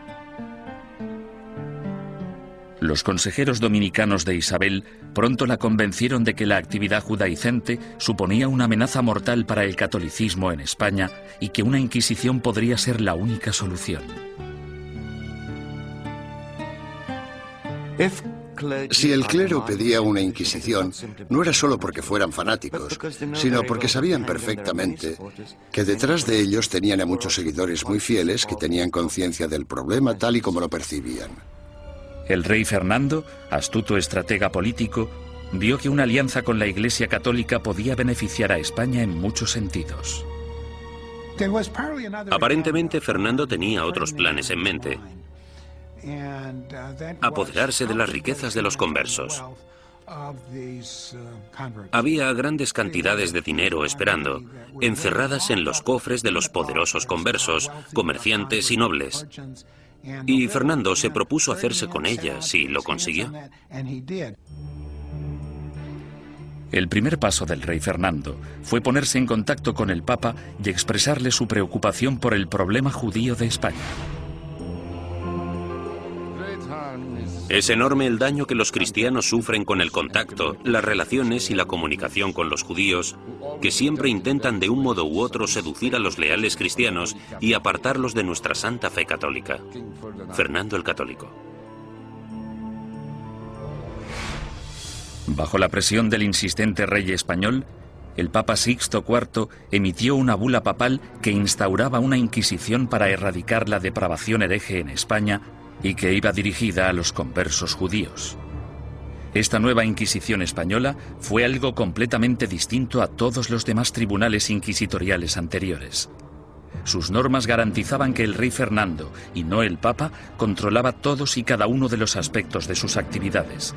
Los consejeros dominicanos de Isabel pronto la convencieron de que la actividad judaicente suponía una amenaza mortal para el catolicismo en España y que una Inquisición podría ser la única solución. Si el clero pedía una inquisición, no era solo porque fueran fanáticos, sino porque sabían perfectamente que detrás de ellos tenían a muchos seguidores muy fieles que tenían conciencia del problema tal y como lo percibían. El rey Fernando, astuto estratega político, vio que una alianza con la Iglesia Católica podía beneficiar a España en muchos sentidos. Aparentemente Fernando tenía otros planes en mente apoderarse de las riquezas de los conversos. Había grandes cantidades de dinero esperando, encerradas en los cofres de los poderosos conversos, comerciantes y nobles. Y Fernando se propuso hacerse con ellas y lo consiguió. El primer paso del rey Fernando fue ponerse en contacto con el Papa y expresarle su preocupación por el problema judío de España. Es enorme el daño que los cristianos sufren con el contacto, las relaciones y la comunicación con los judíos, que siempre intentan de un modo u otro seducir a los leales cristianos y apartarlos de nuestra santa fe católica. Fernando el Católico. Bajo la presión del insistente rey español, el Papa Sixto IV emitió una bula papal que instauraba una inquisición para erradicar la depravación hereje en España y que iba dirigida a los conversos judíos. Esta nueva Inquisición española fue algo completamente distinto a todos los demás tribunales inquisitoriales anteriores. Sus normas garantizaban que el rey Fernando, y no el Papa, controlaba todos y cada uno de los aspectos de sus actividades.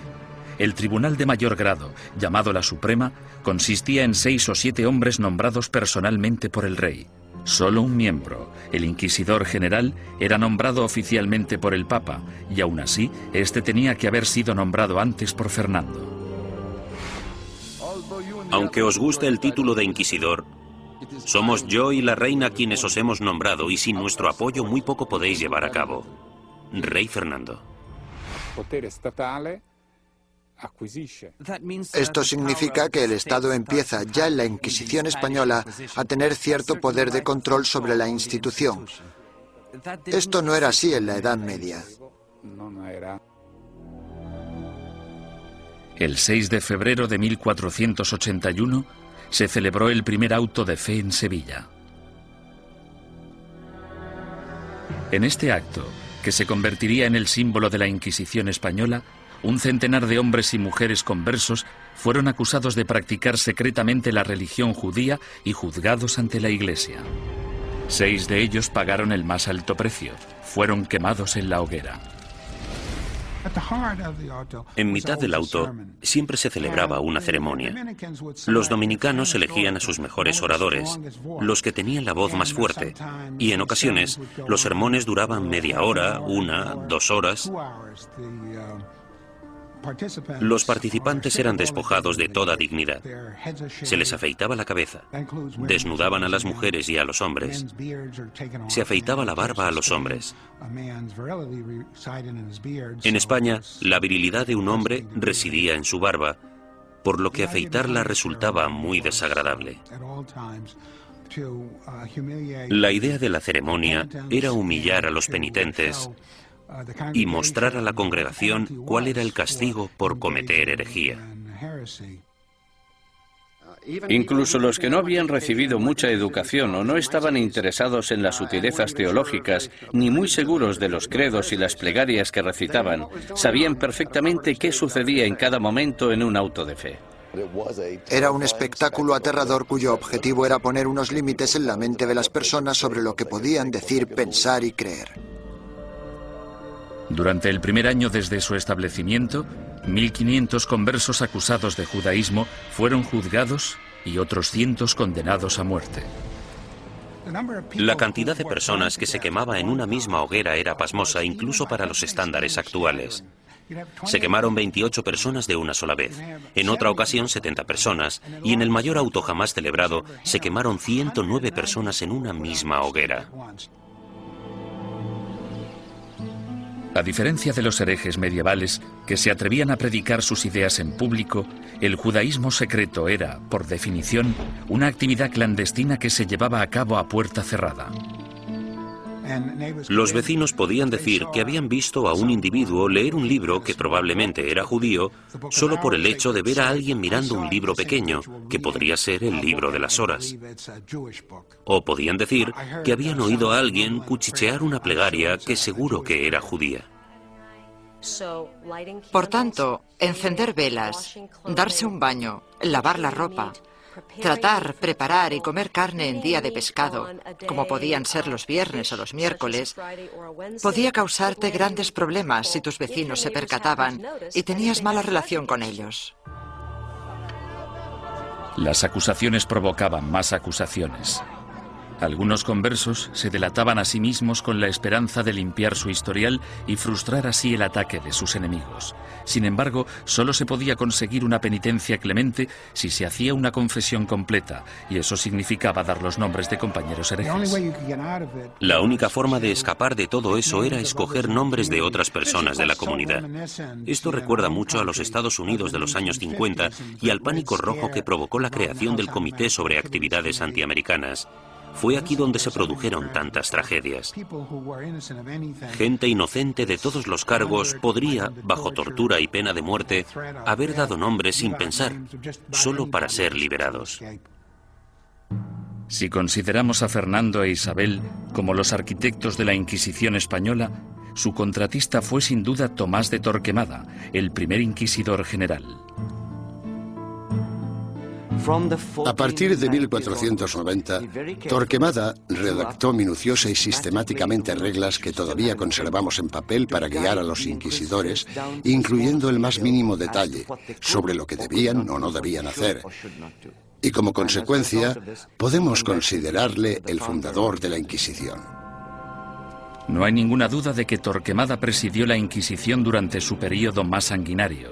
El tribunal de mayor grado, llamado la Suprema, consistía en seis o siete hombres nombrados personalmente por el rey. Solo un miembro, el inquisidor general, era nombrado oficialmente por el Papa, y aún así, este tenía que haber sido nombrado antes por Fernando. Aunque os guste el título de inquisidor, somos yo y la reina quienes os hemos nombrado y sin nuestro apoyo muy poco podéis llevar a cabo. Rey Fernando. Esto significa que el Estado empieza ya en la Inquisición española a tener cierto poder de control sobre la institución. Esto no era así en la Edad Media. El 6 de febrero de 1481 se celebró el primer auto de fe en Sevilla. En este acto, que se convertiría en el símbolo de la Inquisición española, un centenar de hombres y mujeres conversos fueron acusados de practicar secretamente la religión judía y juzgados ante la Iglesia. Seis de ellos pagaron el más alto precio, fueron quemados en la hoguera. En mitad del auto siempre se celebraba una ceremonia. Los dominicanos elegían a sus mejores oradores, los que tenían la voz más fuerte, y en ocasiones los sermones duraban media hora, una, dos horas. Los participantes eran despojados de toda dignidad. Se les afeitaba la cabeza, desnudaban a las mujeres y a los hombres, se afeitaba la barba a los hombres. En España, la virilidad de un hombre residía en su barba, por lo que afeitarla resultaba muy desagradable. La idea de la ceremonia era humillar a los penitentes y mostrar a la congregación cuál era el castigo por cometer herejía. Incluso los que no habían recibido mucha educación o no estaban interesados en las sutilezas teológicas, ni muy seguros de los credos y las plegarias que recitaban, sabían perfectamente qué sucedía en cada momento en un auto de fe. Era un espectáculo aterrador cuyo objetivo era poner unos límites en la mente de las personas sobre lo que podían decir, pensar y creer. Durante el primer año desde su establecimiento, 1.500 conversos acusados de judaísmo fueron juzgados y otros cientos condenados a muerte. La cantidad de personas que se quemaba en una misma hoguera era pasmosa incluso para los estándares actuales. Se quemaron 28 personas de una sola vez, en otra ocasión 70 personas, y en el mayor auto jamás celebrado se quemaron 109 personas en una misma hoguera. A diferencia de los herejes medievales que se atrevían a predicar sus ideas en público, el judaísmo secreto era, por definición, una actividad clandestina que se llevaba a cabo a puerta cerrada. Los vecinos podían decir que habían visto a un individuo leer un libro que probablemente era judío solo por el hecho de ver a alguien mirando un libro pequeño, que podría ser el libro de las horas. O podían decir que habían oído a alguien cuchichear una plegaria que seguro que era judía. Por tanto, encender velas, darse un baño, lavar la ropa, Tratar, preparar y comer carne en día de pescado, como podían ser los viernes o los miércoles, podía causarte grandes problemas si tus vecinos se percataban y tenías mala relación con ellos. Las acusaciones provocaban más acusaciones. Algunos conversos se delataban a sí mismos con la esperanza de limpiar su historial y frustrar así el ataque de sus enemigos. Sin embargo, solo se podía conseguir una penitencia clemente si se hacía una confesión completa, y eso significaba dar los nombres de compañeros herejes. La única forma de escapar de todo eso era escoger nombres de otras personas de la comunidad. Esto recuerda mucho a los Estados Unidos de los años 50 y al pánico rojo que provocó la creación del Comité sobre Actividades Antiamericanas. Fue aquí donde se produjeron tantas tragedias. Gente inocente de todos los cargos podría, bajo tortura y pena de muerte, haber dado nombre sin pensar, solo para ser liberados. Si consideramos a Fernando e Isabel como los arquitectos de la Inquisición española, su contratista fue sin duda Tomás de Torquemada, el primer inquisidor general. A partir de 1490, Torquemada redactó minuciosa y sistemáticamente reglas que todavía conservamos en papel para guiar a los inquisidores, incluyendo el más mínimo detalle sobre lo que debían o no debían hacer. Y como consecuencia, podemos considerarle el fundador de la Inquisición. No hay ninguna duda de que Torquemada presidió la Inquisición durante su periodo más sanguinario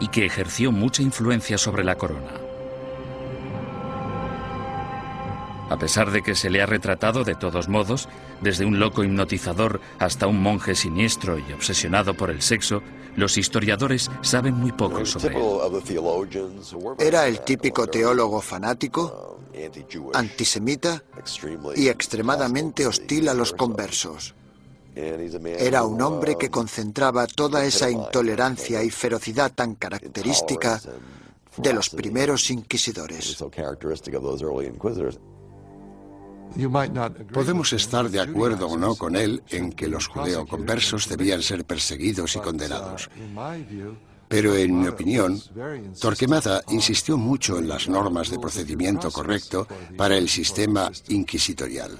y que ejerció mucha influencia sobre la corona. A pesar de que se le ha retratado de todos modos, desde un loco hipnotizador hasta un monje siniestro y obsesionado por el sexo, los historiadores saben muy poco sobre él. Era el típico teólogo fanático, antisemita y extremadamente hostil a los conversos. Era un hombre que concentraba toda esa intolerancia y ferocidad tan característica de los primeros inquisidores. Podemos estar de acuerdo o no con él en que los judeoconversos debían ser perseguidos y condenados. Pero en mi opinión, Torquemada insistió mucho en las normas de procedimiento correcto para el sistema inquisitorial.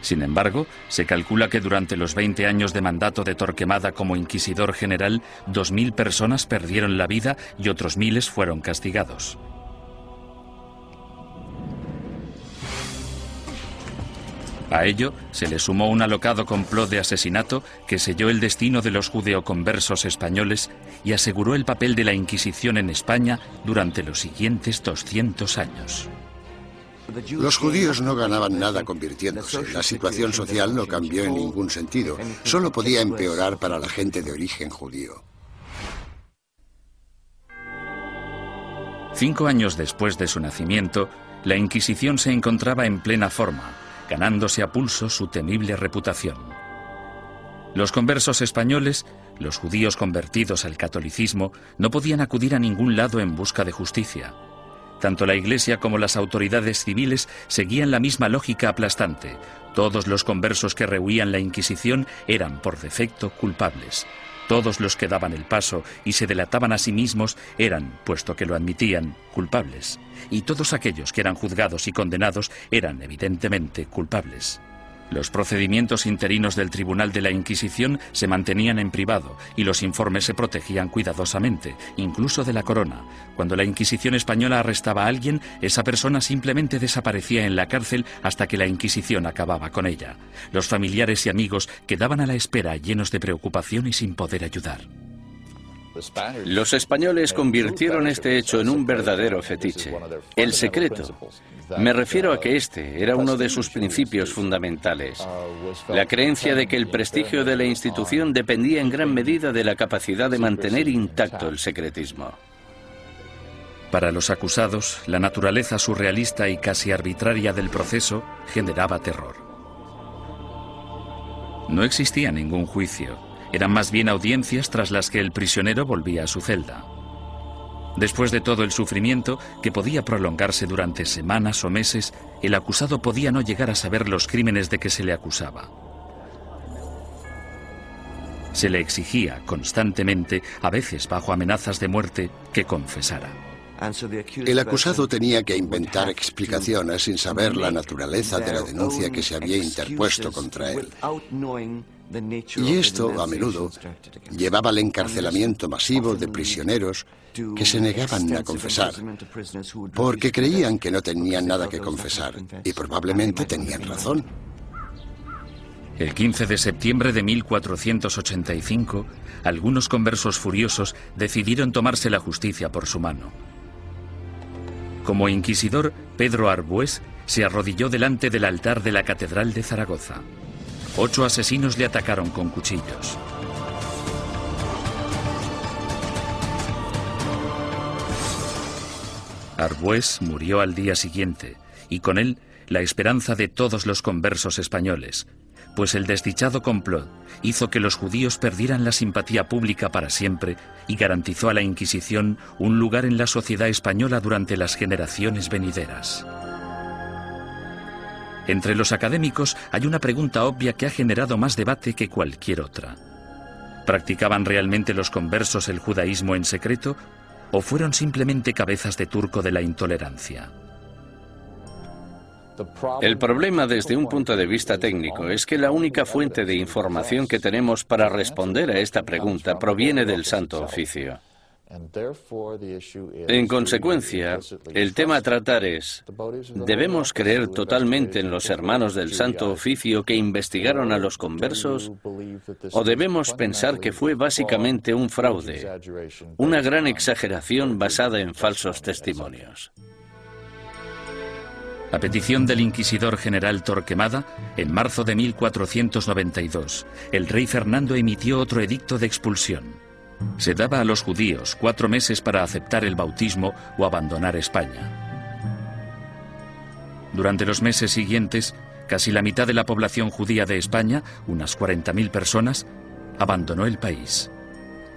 Sin embargo, se calcula que durante los 20 años de mandato de Torquemada como inquisidor general, 2.000 personas perdieron la vida y otros miles fueron castigados. A ello se le sumó un alocado complot de asesinato que selló el destino de los judeoconversos españoles y aseguró el papel de la Inquisición en España durante los siguientes 200 años. Los judíos no ganaban nada convirtiéndose. La situación social no cambió en ningún sentido. Solo podía empeorar para la gente de origen judío. Cinco años después de su nacimiento, la Inquisición se encontraba en plena forma ganándose a pulso su temible reputación. Los conversos españoles, los judíos convertidos al catolicismo, no podían acudir a ningún lado en busca de justicia. Tanto la Iglesia como las autoridades civiles seguían la misma lógica aplastante. Todos los conversos que rehuían la Inquisición eran, por defecto, culpables. Todos los que daban el paso y se delataban a sí mismos eran, puesto que lo admitían, culpables. Y todos aquellos que eran juzgados y condenados eran evidentemente culpables. Los procedimientos interinos del Tribunal de la Inquisición se mantenían en privado y los informes se protegían cuidadosamente, incluso de la corona. Cuando la Inquisición española arrestaba a alguien, esa persona simplemente desaparecía en la cárcel hasta que la Inquisición acababa con ella. Los familiares y amigos quedaban a la espera llenos de preocupación y sin poder ayudar. Los españoles convirtieron este hecho en un verdadero fetiche, el secreto. Me refiero a que este era uno de sus principios fundamentales, la creencia de que el prestigio de la institución dependía en gran medida de la capacidad de mantener intacto el secretismo. Para los acusados, la naturaleza surrealista y casi arbitraria del proceso generaba terror. No existía ningún juicio, eran más bien audiencias tras las que el prisionero volvía a su celda. Después de todo el sufrimiento, que podía prolongarse durante semanas o meses, el acusado podía no llegar a saber los crímenes de que se le acusaba. Se le exigía constantemente, a veces bajo amenazas de muerte, que confesara. El acusado tenía que inventar explicaciones sin saber la naturaleza de la denuncia que se había interpuesto contra él. Y esto, a menudo, llevaba al encarcelamiento masivo de prisioneros que se negaban a confesar, porque creían que no tenían nada que confesar, y probablemente tenían razón. El 15 de septiembre de 1485, algunos conversos furiosos decidieron tomarse la justicia por su mano. Como inquisidor, Pedro Arbués se arrodilló delante del altar de la Catedral de Zaragoza. Ocho asesinos le atacaron con cuchillos. Arbués murió al día siguiente y con él la esperanza de todos los conversos españoles, pues el desdichado complot hizo que los judíos perdieran la simpatía pública para siempre y garantizó a la Inquisición un lugar en la sociedad española durante las generaciones venideras. Entre los académicos hay una pregunta obvia que ha generado más debate que cualquier otra. ¿Practicaban realmente los conversos el judaísmo en secreto o fueron simplemente cabezas de turco de la intolerancia? El problema desde un punto de vista técnico es que la única fuente de información que tenemos para responder a esta pregunta proviene del Santo Oficio. En consecuencia, el tema a tratar es, ¿debemos creer totalmente en los hermanos del Santo Oficio que investigaron a los conversos? ¿O debemos pensar que fue básicamente un fraude, una gran exageración basada en falsos testimonios? A petición del inquisidor general Torquemada, en marzo de 1492, el rey Fernando emitió otro edicto de expulsión. Se daba a los judíos cuatro meses para aceptar el bautismo o abandonar España. Durante los meses siguientes, casi la mitad de la población judía de España, unas 40.000 personas, abandonó el país.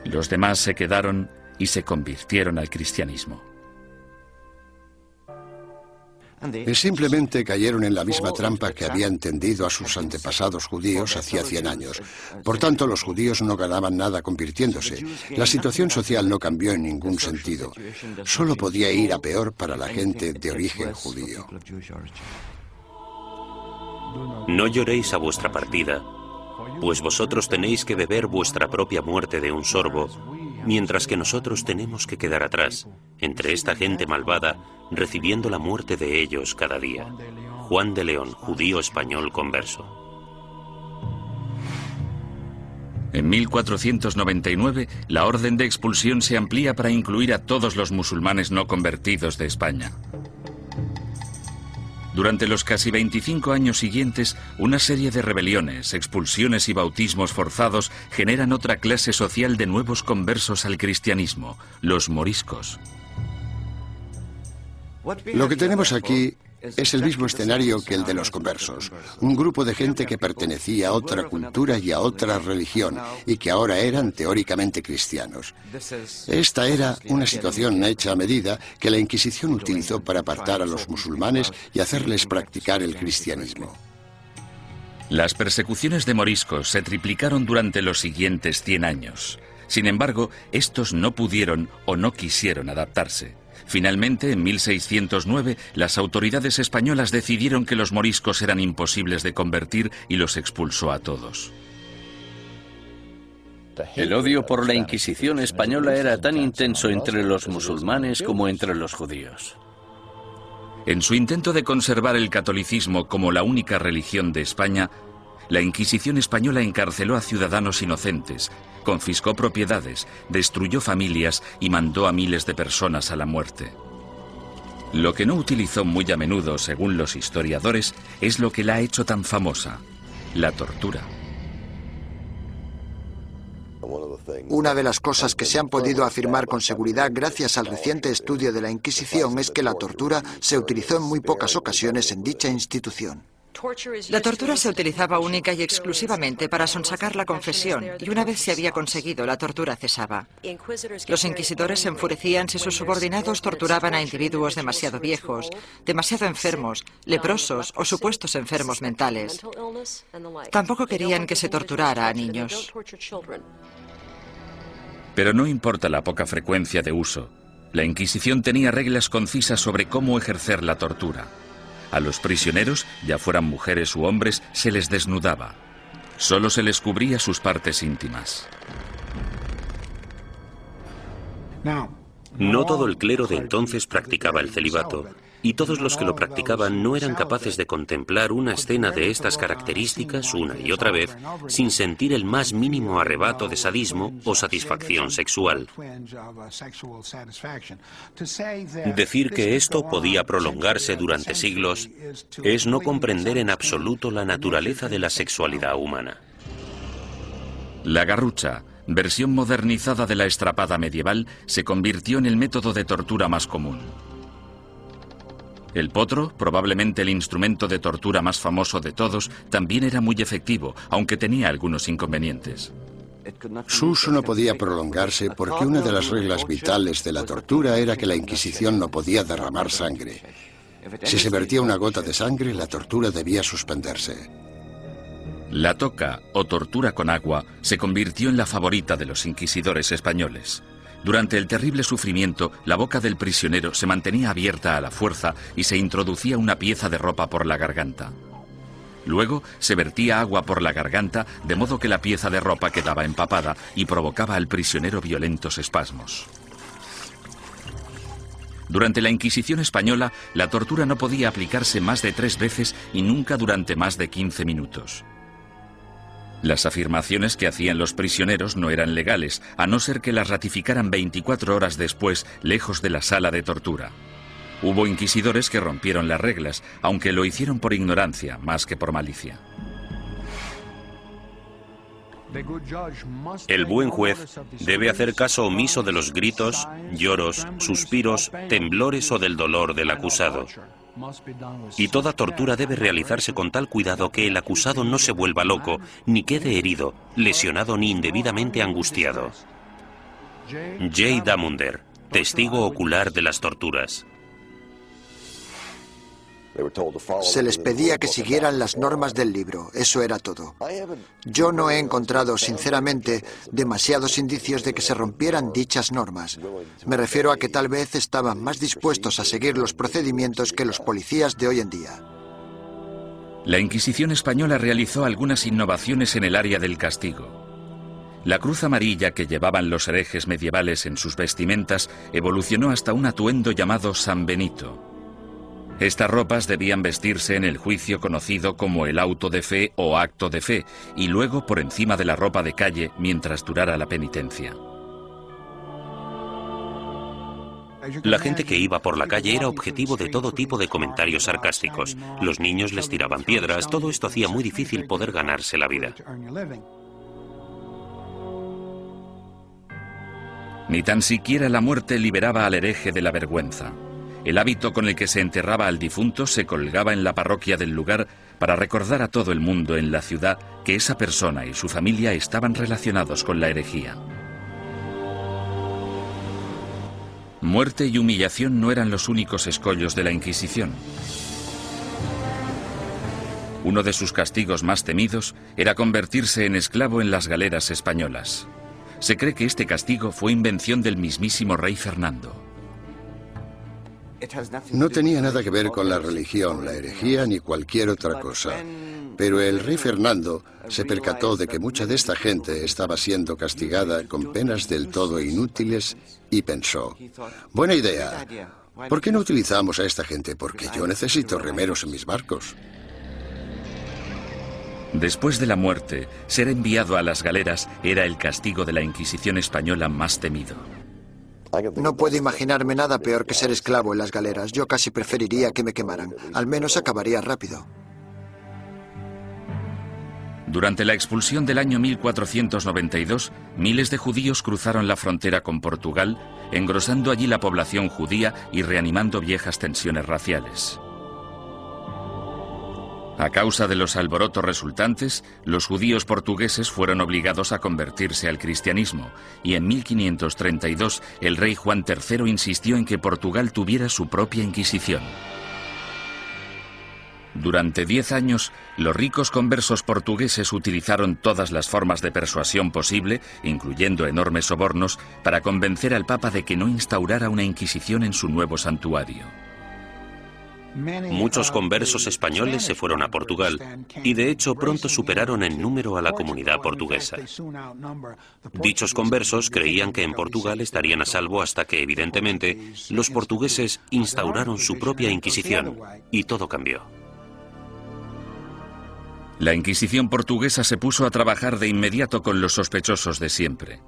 Los demás se quedaron y se convirtieron al cristianismo. Y simplemente cayeron en la misma trampa que habían tendido a sus antepasados judíos hacía 100 años. Por tanto, los judíos no ganaban nada convirtiéndose. La situación social no cambió en ningún sentido. Solo podía ir a peor para la gente de origen judío. No lloréis a vuestra partida, pues vosotros tenéis que beber vuestra propia muerte de un sorbo mientras que nosotros tenemos que quedar atrás, entre esta gente malvada, recibiendo la muerte de ellos cada día. Juan de León, judío español converso. En 1499, la orden de expulsión se amplía para incluir a todos los musulmanes no convertidos de España. Durante los casi 25 años siguientes, una serie de rebeliones, expulsiones y bautismos forzados generan otra clase social de nuevos conversos al cristianismo, los moriscos. Lo que tenemos aquí es el mismo escenario que el de los conversos, un grupo de gente que pertenecía a otra cultura y a otra religión y que ahora eran teóricamente cristianos. Esta era una situación hecha a medida que la Inquisición utilizó para apartar a los musulmanes y hacerles practicar el cristianismo. Las persecuciones de moriscos se triplicaron durante los siguientes 100 años. Sin embargo, estos no pudieron o no quisieron adaptarse. Finalmente, en 1609, las autoridades españolas decidieron que los moriscos eran imposibles de convertir y los expulsó a todos. El odio por la Inquisición española era tan intenso entre los musulmanes como entre los judíos. En su intento de conservar el catolicismo como la única religión de España, la Inquisición española encarceló a ciudadanos inocentes, confiscó propiedades, destruyó familias y mandó a miles de personas a la muerte. Lo que no utilizó muy a menudo, según los historiadores, es lo que la ha hecho tan famosa, la tortura. Una de las cosas que se han podido afirmar con seguridad gracias al reciente estudio de la Inquisición es que la tortura se utilizó en muy pocas ocasiones en dicha institución. La tortura se utilizaba única y exclusivamente para sonsacar la confesión y una vez se había conseguido, la tortura cesaba. Los inquisidores se enfurecían si sus subordinados torturaban a individuos demasiado viejos, demasiado enfermos, leprosos o supuestos enfermos mentales. Tampoco querían que se torturara a niños. Pero no importa la poca frecuencia de uso. La Inquisición tenía reglas concisas sobre cómo ejercer la tortura. A los prisioneros, ya fueran mujeres u hombres, se les desnudaba. Solo se les cubría sus partes íntimas. No todo el clero de entonces practicaba el celibato, y todos los que lo practicaban no eran capaces de contemplar una escena de estas características una y otra vez sin sentir el más mínimo arrebato de sadismo o satisfacción sexual. Decir que esto podía prolongarse durante siglos es no comprender en absoluto la naturaleza de la sexualidad humana. La garrucha, versión modernizada de la estrapada medieval, se convirtió en el método de tortura más común. El potro, probablemente el instrumento de tortura más famoso de todos, también era muy efectivo, aunque tenía algunos inconvenientes. Su uso no podía prolongarse porque una de las reglas vitales de la tortura era que la Inquisición no podía derramar sangre. Si se vertía una gota de sangre, la tortura debía suspenderse. La toca, o tortura con agua, se convirtió en la favorita de los inquisidores españoles. Durante el terrible sufrimiento, la boca del prisionero se mantenía abierta a la fuerza y se introducía una pieza de ropa por la garganta. Luego se vertía agua por la garganta de modo que la pieza de ropa quedaba empapada y provocaba al prisionero violentos espasmos. Durante la Inquisición española, la tortura no podía aplicarse más de tres veces y nunca durante más de 15 minutos. Las afirmaciones que hacían los prisioneros no eran legales, a no ser que las ratificaran 24 horas después, lejos de la sala de tortura. Hubo inquisidores que rompieron las reglas, aunque lo hicieron por ignorancia más que por malicia. El buen juez debe hacer caso omiso de los gritos, lloros, suspiros, temblores o del dolor del acusado. Y toda tortura debe realizarse con tal cuidado que el acusado no se vuelva loco, ni quede herido, lesionado ni indebidamente angustiado. J. Damunder, testigo ocular de las torturas. Se les pedía que siguieran las normas del libro, eso era todo. Yo no he encontrado, sinceramente, demasiados indicios de que se rompieran dichas normas. Me refiero a que tal vez estaban más dispuestos a seguir los procedimientos que los policías de hoy en día. La Inquisición española realizó algunas innovaciones en el área del castigo. La cruz amarilla que llevaban los herejes medievales en sus vestimentas evolucionó hasta un atuendo llamado San Benito. Estas ropas debían vestirse en el juicio conocido como el auto de fe o acto de fe y luego por encima de la ropa de calle mientras durara la penitencia. La gente que iba por la calle era objetivo de todo tipo de comentarios sarcásticos. Los niños les tiraban piedras, todo esto hacía muy difícil poder ganarse la vida. Ni tan siquiera la muerte liberaba al hereje de la vergüenza. El hábito con el que se enterraba al difunto se colgaba en la parroquia del lugar para recordar a todo el mundo en la ciudad que esa persona y su familia estaban relacionados con la herejía. Muerte y humillación no eran los únicos escollos de la Inquisición. Uno de sus castigos más temidos era convertirse en esclavo en las galeras españolas. Se cree que este castigo fue invención del mismísimo rey Fernando. No tenía nada que ver con la religión, la herejía ni cualquier otra cosa. Pero el rey Fernando se percató de que mucha de esta gente estaba siendo castigada con penas del todo inútiles y pensó, buena idea, ¿por qué no utilizamos a esta gente? Porque yo necesito remeros en mis barcos. Después de la muerte, ser enviado a las galeras era el castigo de la Inquisición española más temido. No puedo imaginarme nada peor que ser esclavo en las galeras. Yo casi preferiría que me quemaran. Al menos acabaría rápido. Durante la expulsión del año 1492, miles de judíos cruzaron la frontera con Portugal, engrosando allí la población judía y reanimando viejas tensiones raciales. A causa de los alborotos resultantes, los judíos portugueses fueron obligados a convertirse al cristianismo y en 1532 el rey Juan III insistió en que Portugal tuviera su propia Inquisición. Durante diez años, los ricos conversos portugueses utilizaron todas las formas de persuasión posible, incluyendo enormes sobornos, para convencer al Papa de que no instaurara una Inquisición en su nuevo santuario. Muchos conversos españoles se fueron a Portugal y de hecho pronto superaron en número a la comunidad portuguesa. Dichos conversos creían que en Portugal estarían a salvo hasta que evidentemente los portugueses instauraron su propia Inquisición y todo cambió. La Inquisición portuguesa se puso a trabajar de inmediato con los sospechosos de siempre.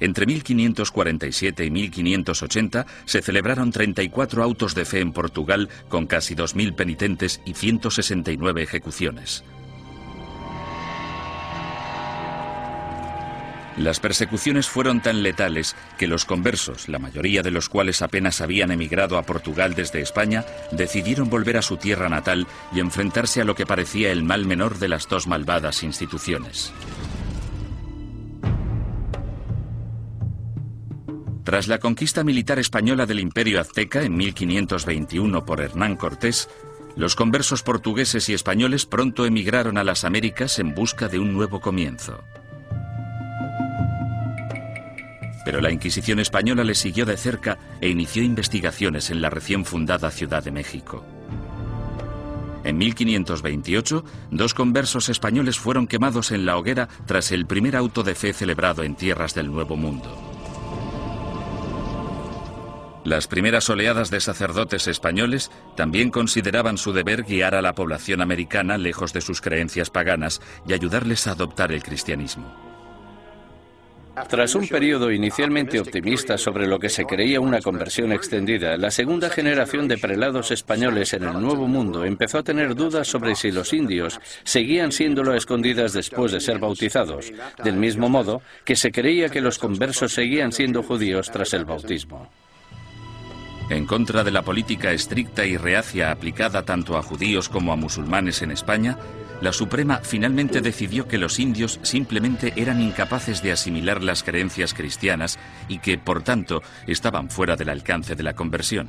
Entre 1547 y 1580 se celebraron 34 autos de fe en Portugal con casi 2.000 penitentes y 169 ejecuciones. Las persecuciones fueron tan letales que los conversos, la mayoría de los cuales apenas habían emigrado a Portugal desde España, decidieron volver a su tierra natal y enfrentarse a lo que parecía el mal menor de las dos malvadas instituciones. Tras la conquista militar española del Imperio Azteca en 1521 por Hernán Cortés, los conversos portugueses y españoles pronto emigraron a las Américas en busca de un nuevo comienzo. Pero la Inquisición española les siguió de cerca e inició investigaciones en la recién fundada Ciudad de México. En 1528, dos conversos españoles fueron quemados en la hoguera tras el primer auto de fe celebrado en tierras del Nuevo Mundo. Las primeras oleadas de sacerdotes españoles también consideraban su deber guiar a la población americana lejos de sus creencias paganas y ayudarles a adoptar el cristianismo. Tras un periodo inicialmente optimista sobre lo que se creía una conversión extendida, la segunda generación de prelados españoles en el Nuevo Mundo empezó a tener dudas sobre si los indios seguían siéndolo a escondidas después de ser bautizados, del mismo modo que se creía que los conversos seguían siendo judíos tras el bautismo. En contra de la política estricta y reacia aplicada tanto a judíos como a musulmanes en España, la Suprema finalmente decidió que los indios simplemente eran incapaces de asimilar las creencias cristianas y que, por tanto, estaban fuera del alcance de la conversión.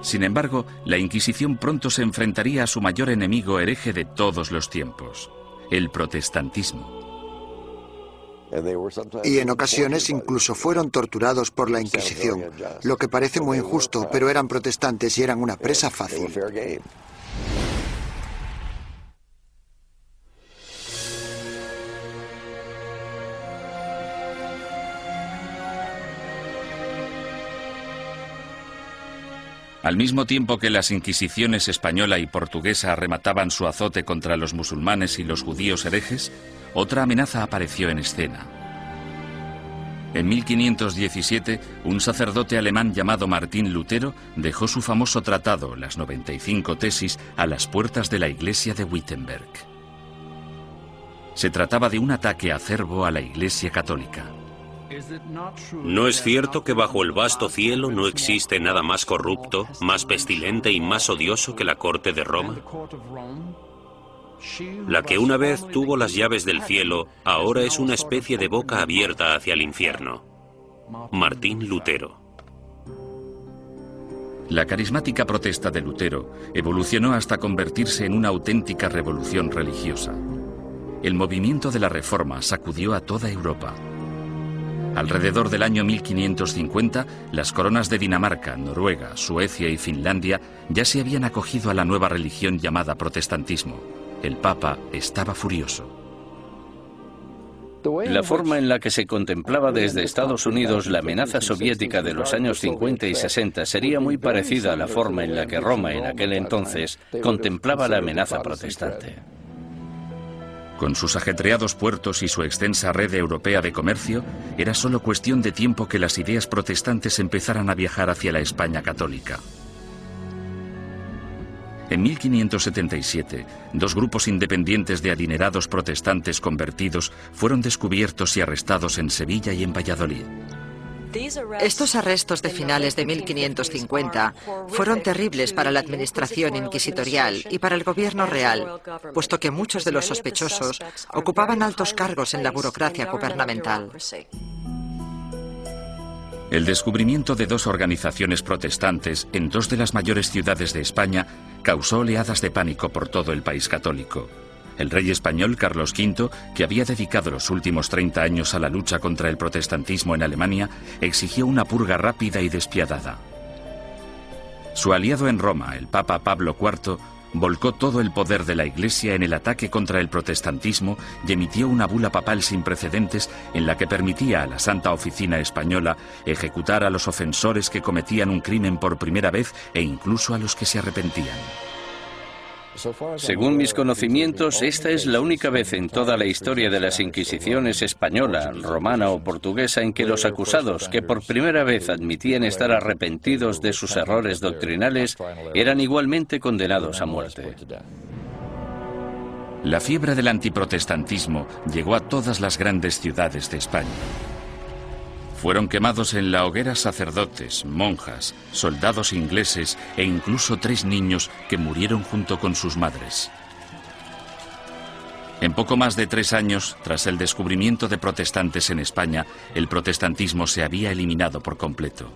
Sin embargo, la Inquisición pronto se enfrentaría a su mayor enemigo hereje de todos los tiempos, el protestantismo y en ocasiones incluso fueron torturados por la Inquisición, lo que parece muy injusto, pero eran protestantes y eran una presa fácil. Al mismo tiempo que las inquisiciones española y portuguesa remataban su azote contra los musulmanes y los judíos herejes, otra amenaza apareció en escena. En 1517, un sacerdote alemán llamado Martín Lutero dejó su famoso tratado, las 95 tesis, a las puertas de la iglesia de Wittenberg. Se trataba de un ataque acerbo a la iglesia católica. ¿No es cierto que bajo el vasto cielo no existe nada más corrupto, más pestilente y más odioso que la corte de Roma? La que una vez tuvo las llaves del cielo, ahora es una especie de boca abierta hacia el infierno. Martín Lutero. La carismática protesta de Lutero evolucionó hasta convertirse en una auténtica revolución religiosa. El movimiento de la Reforma sacudió a toda Europa. Alrededor del año 1550, las coronas de Dinamarca, Noruega, Suecia y Finlandia ya se habían acogido a la nueva religión llamada protestantismo. El Papa estaba furioso. La forma en la que se contemplaba desde Estados Unidos la amenaza soviética de los años 50 y 60 sería muy parecida a la forma en la que Roma en aquel entonces contemplaba la amenaza protestante. Con sus ajetreados puertos y su extensa red europea de comercio, era solo cuestión de tiempo que las ideas protestantes empezaran a viajar hacia la España católica. En 1577, dos grupos independientes de adinerados protestantes convertidos fueron descubiertos y arrestados en Sevilla y en Valladolid. Estos arrestos de finales de 1550 fueron terribles para la administración inquisitorial y para el gobierno real, puesto que muchos de los sospechosos ocupaban altos cargos en la burocracia gubernamental. El descubrimiento de dos organizaciones protestantes en dos de las mayores ciudades de España causó oleadas de pánico por todo el país católico. El rey español Carlos V, que había dedicado los últimos 30 años a la lucha contra el protestantismo en Alemania, exigió una purga rápida y despiadada. Su aliado en Roma, el Papa Pablo IV, volcó todo el poder de la Iglesia en el ataque contra el protestantismo y emitió una bula papal sin precedentes en la que permitía a la Santa Oficina Española ejecutar a los ofensores que cometían un crimen por primera vez e incluso a los que se arrepentían. Según mis conocimientos, esta es la única vez en toda la historia de las Inquisiciones española, romana o portuguesa en que los acusados, que por primera vez admitían estar arrepentidos de sus errores doctrinales, eran igualmente condenados a muerte. La fiebre del antiprotestantismo llegó a todas las grandes ciudades de España. Fueron quemados en la hoguera sacerdotes, monjas, soldados ingleses e incluso tres niños que murieron junto con sus madres. En poco más de tres años, tras el descubrimiento de protestantes en España, el protestantismo se había eliminado por completo.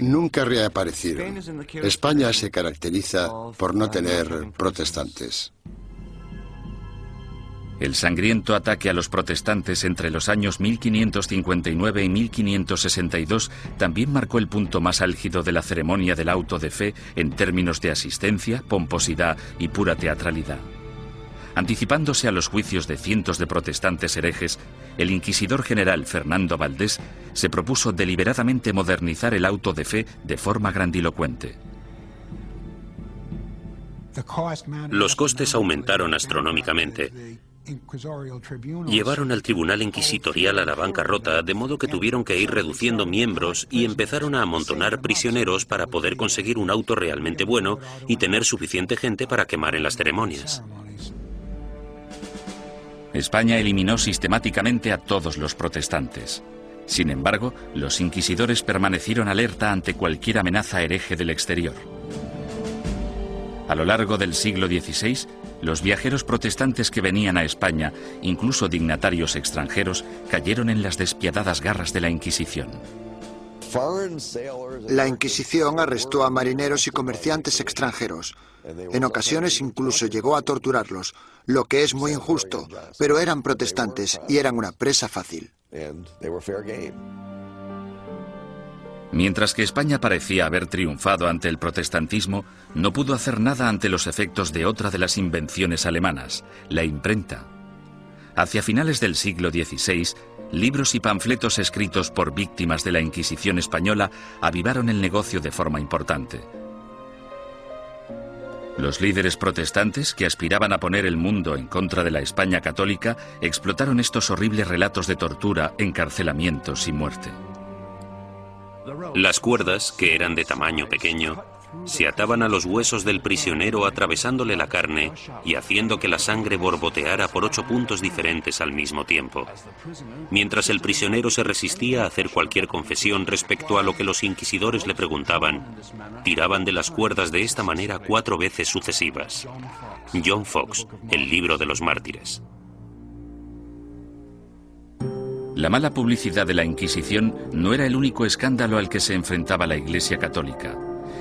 Nunca reaparecieron. España se caracteriza por no tener protestantes. El sangriento ataque a los protestantes entre los años 1559 y 1562 también marcó el punto más álgido de la ceremonia del auto de fe en términos de asistencia, pomposidad y pura teatralidad. Anticipándose a los juicios de cientos de protestantes herejes, el inquisidor general Fernando Valdés se propuso deliberadamente modernizar el auto de fe de forma grandilocuente. Los costes aumentaron astronómicamente Llevaron al Tribunal Inquisitorial a la bancarrota, de modo que tuvieron que ir reduciendo miembros y empezaron a amontonar prisioneros para poder conseguir un auto realmente bueno y tener suficiente gente para quemar en las ceremonias. España eliminó sistemáticamente a todos los protestantes. Sin embargo, los inquisidores permanecieron alerta ante cualquier amenaza hereje del exterior. A lo largo del siglo XVI, los viajeros protestantes que venían a España, incluso dignatarios extranjeros, cayeron en las despiadadas garras de la Inquisición. La Inquisición arrestó a marineros y comerciantes extranjeros. En ocasiones incluso llegó a torturarlos, lo que es muy injusto, pero eran protestantes y eran una presa fácil. Mientras que España parecía haber triunfado ante el protestantismo, no pudo hacer nada ante los efectos de otra de las invenciones alemanas, la imprenta. Hacia finales del siglo XVI, libros y panfletos escritos por víctimas de la Inquisición española avivaron el negocio de forma importante. Los líderes protestantes, que aspiraban a poner el mundo en contra de la España católica, explotaron estos horribles relatos de tortura, encarcelamientos y muerte. Las cuerdas, que eran de tamaño pequeño, se ataban a los huesos del prisionero atravesándole la carne y haciendo que la sangre borboteara por ocho puntos diferentes al mismo tiempo. Mientras el prisionero se resistía a hacer cualquier confesión respecto a lo que los inquisidores le preguntaban, tiraban de las cuerdas de esta manera cuatro veces sucesivas. John Fox, El libro de los mártires. La mala publicidad de la Inquisición no era el único escándalo al que se enfrentaba la Iglesia Católica.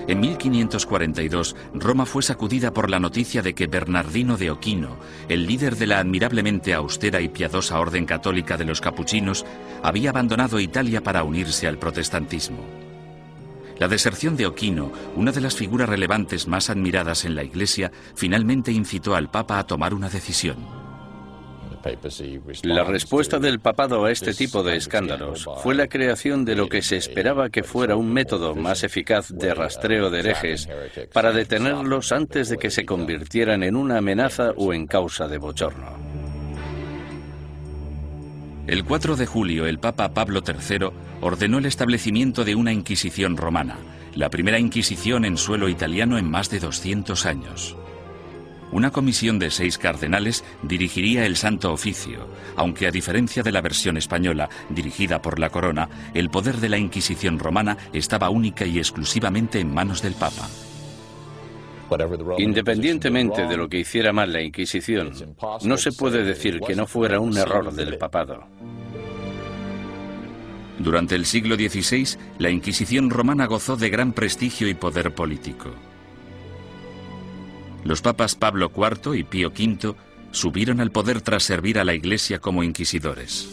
En 1542, Roma fue sacudida por la noticia de que Bernardino de Oquino, el líder de la admirablemente austera y piadosa orden católica de los capuchinos, había abandonado Italia para unirse al protestantismo. La deserción de Oquino, una de las figuras relevantes más admiradas en la Iglesia, finalmente incitó al Papa a tomar una decisión. La respuesta del papado a este tipo de escándalos fue la creación de lo que se esperaba que fuera un método más eficaz de rastreo de herejes para detenerlos antes de que se convirtieran en una amenaza o en causa de bochorno. El 4 de julio, el Papa Pablo III ordenó el establecimiento de una Inquisición romana, la primera Inquisición en suelo italiano en más de 200 años. Una comisión de seis cardenales dirigiría el Santo Oficio, aunque a diferencia de la versión española, dirigida por la corona, el poder de la Inquisición romana estaba única y exclusivamente en manos del Papa. Independientemente de lo que hiciera mal la Inquisición, no se puede decir que no fuera un error del papado. Durante el siglo XVI, la Inquisición romana gozó de gran prestigio y poder político. Los papas Pablo IV y Pío V subieron al poder tras servir a la Iglesia como inquisidores.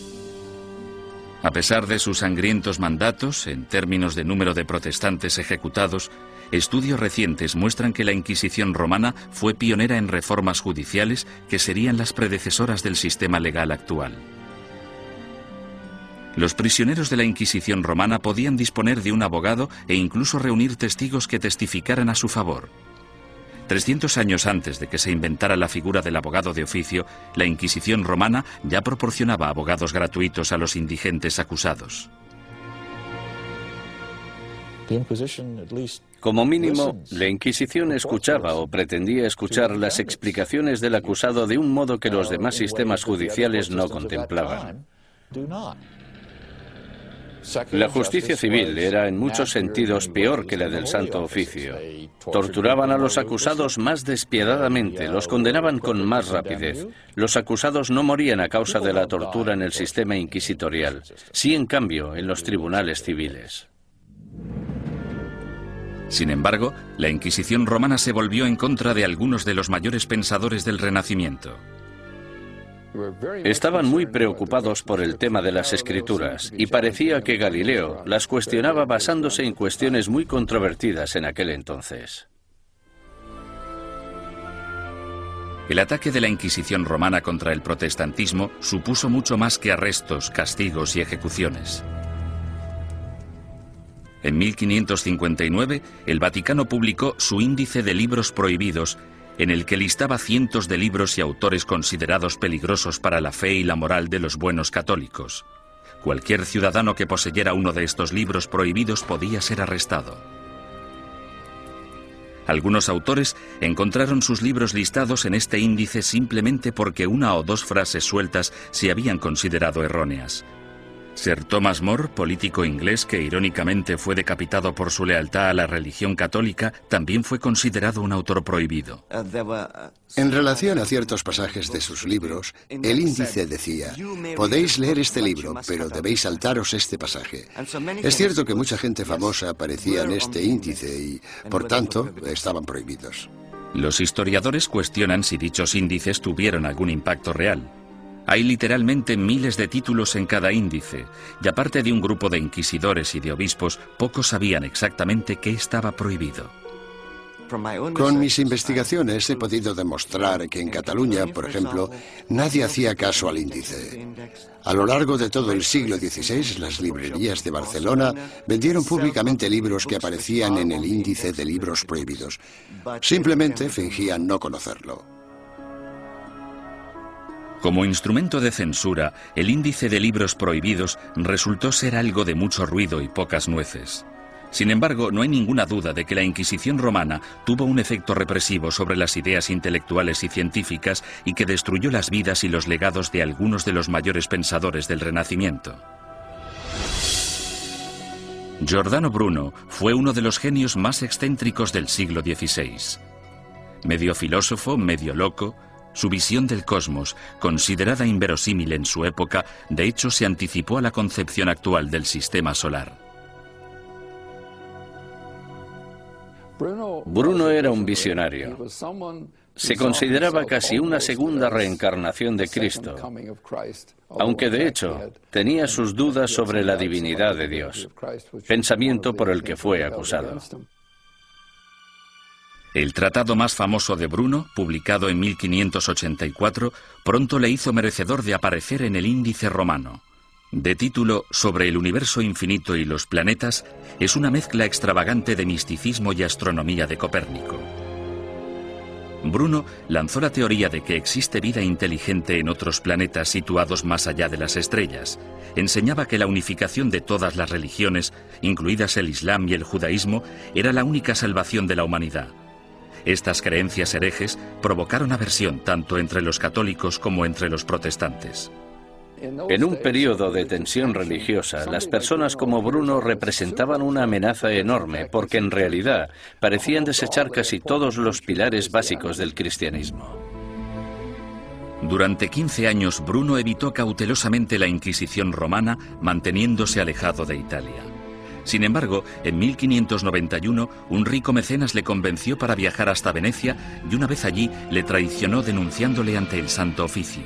A pesar de sus sangrientos mandatos, en términos de número de protestantes ejecutados, estudios recientes muestran que la Inquisición romana fue pionera en reformas judiciales que serían las predecesoras del sistema legal actual. Los prisioneros de la Inquisición romana podían disponer de un abogado e incluso reunir testigos que testificaran a su favor. 300 años antes de que se inventara la figura del abogado de oficio, la Inquisición romana ya proporcionaba abogados gratuitos a los indigentes acusados. Como mínimo, la Inquisición escuchaba o pretendía escuchar las explicaciones del acusado de un modo que los demás sistemas judiciales no contemplaban. La justicia civil era en muchos sentidos peor que la del Santo Oficio. Torturaban a los acusados más despiadadamente, los condenaban con más rapidez. Los acusados no morían a causa de la tortura en el sistema inquisitorial, sí en cambio en los tribunales civiles. Sin embargo, la Inquisición romana se volvió en contra de algunos de los mayores pensadores del Renacimiento. Estaban muy preocupados por el tema de las escrituras y parecía que Galileo las cuestionaba basándose en cuestiones muy controvertidas en aquel entonces. El ataque de la Inquisición romana contra el protestantismo supuso mucho más que arrestos, castigos y ejecuciones. En 1559, el Vaticano publicó su índice de libros prohibidos en el que listaba cientos de libros y autores considerados peligrosos para la fe y la moral de los buenos católicos. Cualquier ciudadano que poseyera uno de estos libros prohibidos podía ser arrestado. Algunos autores encontraron sus libros listados en este índice simplemente porque una o dos frases sueltas se habían considerado erróneas. Sir Thomas More, político inglés que irónicamente fue decapitado por su lealtad a la religión católica, también fue considerado un autor prohibido. En relación a ciertos pasajes de sus libros, el índice decía, podéis leer este libro, pero debéis saltaros este pasaje. Es cierto que mucha gente famosa aparecía en este índice y, por tanto, estaban prohibidos. Los historiadores cuestionan si dichos índices tuvieron algún impacto real. Hay literalmente miles de títulos en cada índice, y aparte de un grupo de inquisidores y de obispos, pocos sabían exactamente qué estaba prohibido. Con mis investigaciones he podido demostrar que en Cataluña, por ejemplo, nadie hacía caso al índice. A lo largo de todo el siglo XVI, las librerías de Barcelona vendieron públicamente libros que aparecían en el índice de libros prohibidos. Simplemente fingían no conocerlo. Como instrumento de censura, el índice de libros prohibidos resultó ser algo de mucho ruido y pocas nueces. Sin embargo, no hay ninguna duda de que la Inquisición romana tuvo un efecto represivo sobre las ideas intelectuales y científicas y que destruyó las vidas y los legados de algunos de los mayores pensadores del Renacimiento. Giordano Bruno fue uno de los genios más excéntricos del siglo XVI. Medio filósofo, medio loco, su visión del cosmos, considerada inverosímil en su época, de hecho se anticipó a la concepción actual del sistema solar. Bruno era un visionario. Se consideraba casi una segunda reencarnación de Cristo, aunque de hecho tenía sus dudas sobre la divinidad de Dios, pensamiento por el que fue acusado. El tratado más famoso de Bruno, publicado en 1584, pronto le hizo merecedor de aparecer en el índice romano. De título Sobre el universo infinito y los planetas, es una mezcla extravagante de misticismo y astronomía de Copérnico. Bruno lanzó la teoría de que existe vida inteligente en otros planetas situados más allá de las estrellas. Enseñaba que la unificación de todas las religiones, incluidas el Islam y el judaísmo, era la única salvación de la humanidad. Estas creencias herejes provocaron aversión tanto entre los católicos como entre los protestantes. En un periodo de tensión religiosa, las personas como Bruno representaban una amenaza enorme porque en realidad parecían desechar casi todos los pilares básicos del cristianismo. Durante 15 años Bruno evitó cautelosamente la Inquisición romana, manteniéndose alejado de Italia. Sin embargo, en 1591 un rico mecenas le convenció para viajar hasta Venecia y una vez allí le traicionó denunciándole ante el Santo Oficio.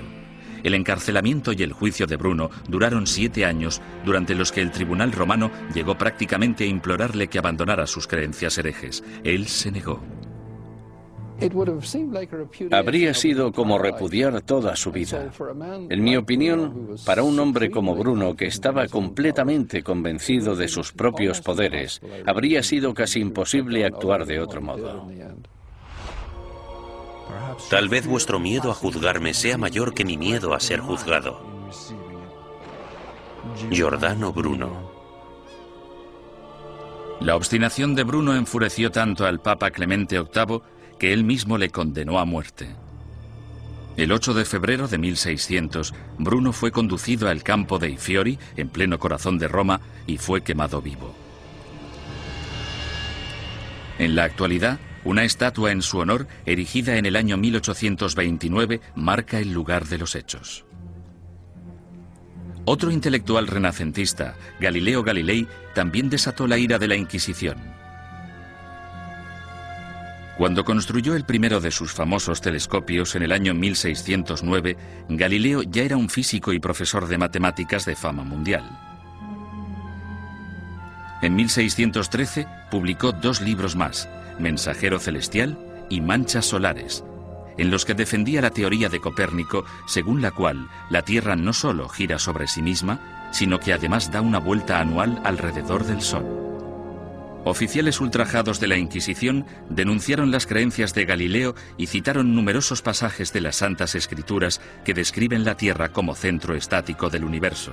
El encarcelamiento y el juicio de Bruno duraron siete años, durante los que el tribunal romano llegó prácticamente a implorarle que abandonara sus creencias herejes. Él se negó. Habría sido como repudiar toda su vida. En mi opinión, para un hombre como Bruno, que estaba completamente convencido de sus propios poderes, habría sido casi imposible actuar de otro modo. Tal vez vuestro miedo a juzgarme sea mayor que mi miedo a ser juzgado. Giordano Bruno. La obstinación de Bruno enfureció tanto al Papa Clemente VIII que él mismo le condenó a muerte. El 8 de febrero de 1600, Bruno fue conducido al campo de Ifiori, en pleno corazón de Roma, y fue quemado vivo. En la actualidad, una estatua en su honor, erigida en el año 1829, marca el lugar de los hechos. Otro intelectual renacentista, Galileo Galilei, también desató la ira de la Inquisición. Cuando construyó el primero de sus famosos telescopios en el año 1609, Galileo ya era un físico y profesor de matemáticas de fama mundial. En 1613 publicó dos libros más, Mensajero Celestial y Manchas Solares, en los que defendía la teoría de Copérnico, según la cual la Tierra no solo gira sobre sí misma, sino que además da una vuelta anual alrededor del Sol. Oficiales ultrajados de la Inquisición denunciaron las creencias de Galileo y citaron numerosos pasajes de las Santas Escrituras que describen la Tierra como centro estático del universo.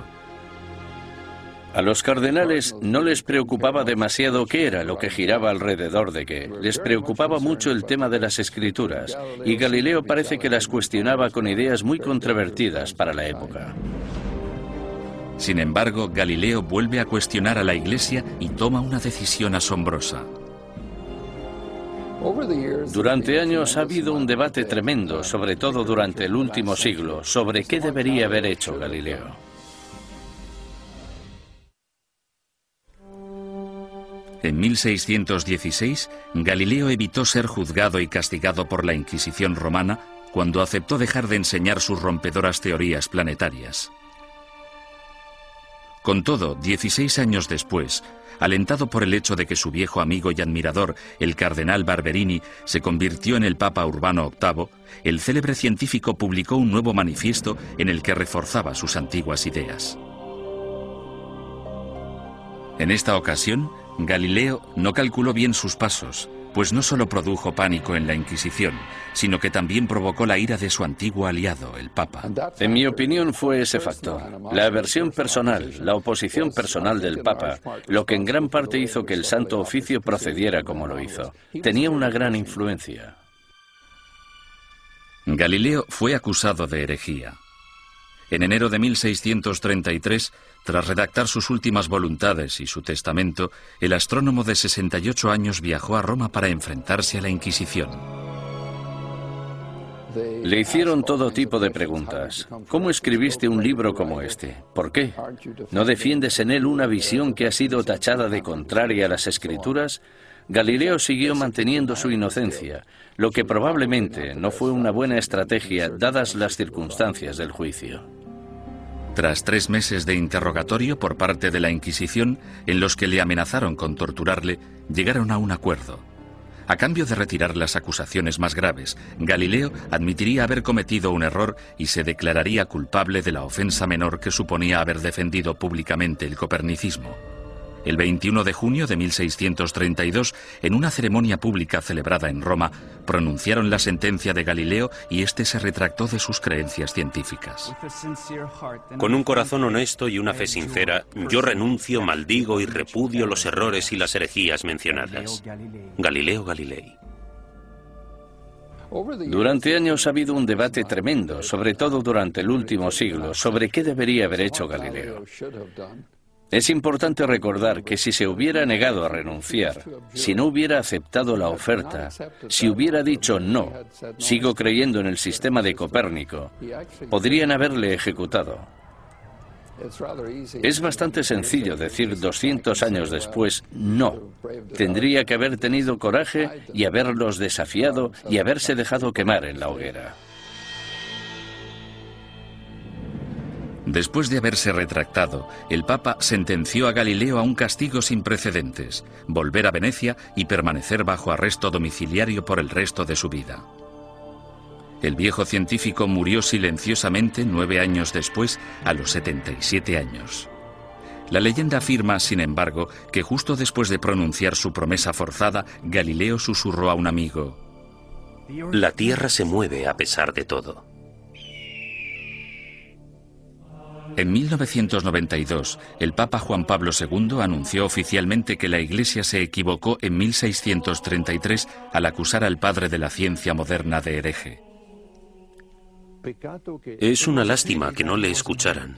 A los cardenales no les preocupaba demasiado qué era lo que giraba alrededor de qué. Les preocupaba mucho el tema de las escrituras y Galileo parece que las cuestionaba con ideas muy controvertidas para la época. Sin embargo, Galileo vuelve a cuestionar a la Iglesia y toma una decisión asombrosa. Durante años ha habido un debate tremendo, sobre todo durante el último siglo, sobre qué debería haber hecho Galileo. En 1616, Galileo evitó ser juzgado y castigado por la Inquisición romana cuando aceptó dejar de enseñar sus rompedoras teorías planetarias. Con todo, 16 años después, alentado por el hecho de que su viejo amigo y admirador, el cardenal Barberini, se convirtió en el Papa Urbano VIII, el célebre científico publicó un nuevo manifiesto en el que reforzaba sus antiguas ideas. En esta ocasión, Galileo no calculó bien sus pasos, pues no solo produjo pánico en la Inquisición, sino que también provocó la ira de su antiguo aliado, el Papa. En mi opinión fue ese factor, la aversión personal, la oposición personal del Papa, lo que en gran parte hizo que el Santo Oficio procediera como lo hizo. Tenía una gran influencia. Galileo fue acusado de herejía. En enero de 1633, tras redactar sus últimas voluntades y su testamento, el astrónomo de 68 años viajó a Roma para enfrentarse a la Inquisición. Le hicieron todo tipo de preguntas. ¿Cómo escribiste un libro como este? ¿Por qué? ¿No defiendes en él una visión que ha sido tachada de contraria a las escrituras? Galileo siguió manteniendo su inocencia, lo que probablemente no fue una buena estrategia dadas las circunstancias del juicio. Tras tres meses de interrogatorio por parte de la Inquisición, en los que le amenazaron con torturarle, llegaron a un acuerdo. A cambio de retirar las acusaciones más graves, Galileo admitiría haber cometido un error y se declararía culpable de la ofensa menor que suponía haber defendido públicamente el copernicismo. El 21 de junio de 1632, en una ceremonia pública celebrada en Roma, pronunciaron la sentencia de Galileo y éste se retractó de sus creencias científicas. Con un corazón honesto y una fe sincera, yo renuncio, maldigo y repudio los errores y las herejías mencionadas. Galileo Galilei. Durante años ha habido un debate tremendo, sobre todo durante el último siglo, sobre qué debería haber hecho Galileo. Es importante recordar que si se hubiera negado a renunciar, si no hubiera aceptado la oferta, si hubiera dicho no, sigo creyendo en el sistema de Copérnico, podrían haberle ejecutado. Es bastante sencillo decir 200 años después no. Tendría que haber tenido coraje y haberlos desafiado y haberse dejado quemar en la hoguera. Después de haberse retractado, el Papa sentenció a Galileo a un castigo sin precedentes, volver a Venecia y permanecer bajo arresto domiciliario por el resto de su vida. El viejo científico murió silenciosamente nueve años después, a los 77 años. La leyenda afirma, sin embargo, que justo después de pronunciar su promesa forzada, Galileo susurró a un amigo, La Tierra se mueve a pesar de todo. En 1992, el Papa Juan Pablo II anunció oficialmente que la Iglesia se equivocó en 1633 al acusar al padre de la ciencia moderna de hereje. Es una lástima que no le escucharan,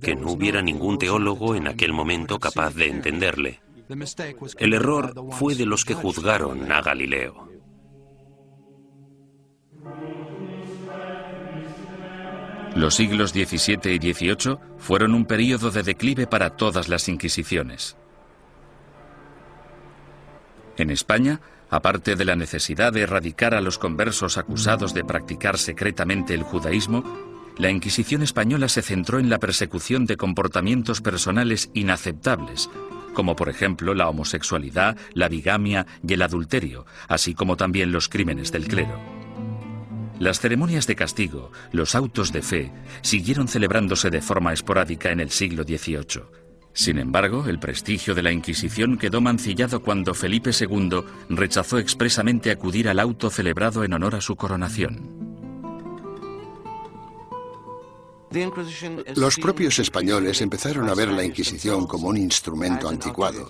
que no hubiera ningún teólogo en aquel momento capaz de entenderle. El error fue de los que juzgaron a Galileo. Los siglos XVII y XVIII fueron un período de declive para todas las inquisiciones. En España, aparte de la necesidad de erradicar a los conversos acusados de practicar secretamente el judaísmo, la Inquisición española se centró en la persecución de comportamientos personales inaceptables, como por ejemplo la homosexualidad, la bigamia y el adulterio, así como también los crímenes del clero. Las ceremonias de castigo, los autos de fe, siguieron celebrándose de forma esporádica en el siglo XVIII. Sin embargo, el prestigio de la Inquisición quedó mancillado cuando Felipe II rechazó expresamente acudir al auto celebrado en honor a su coronación. Los propios españoles empezaron a ver la Inquisición como un instrumento anticuado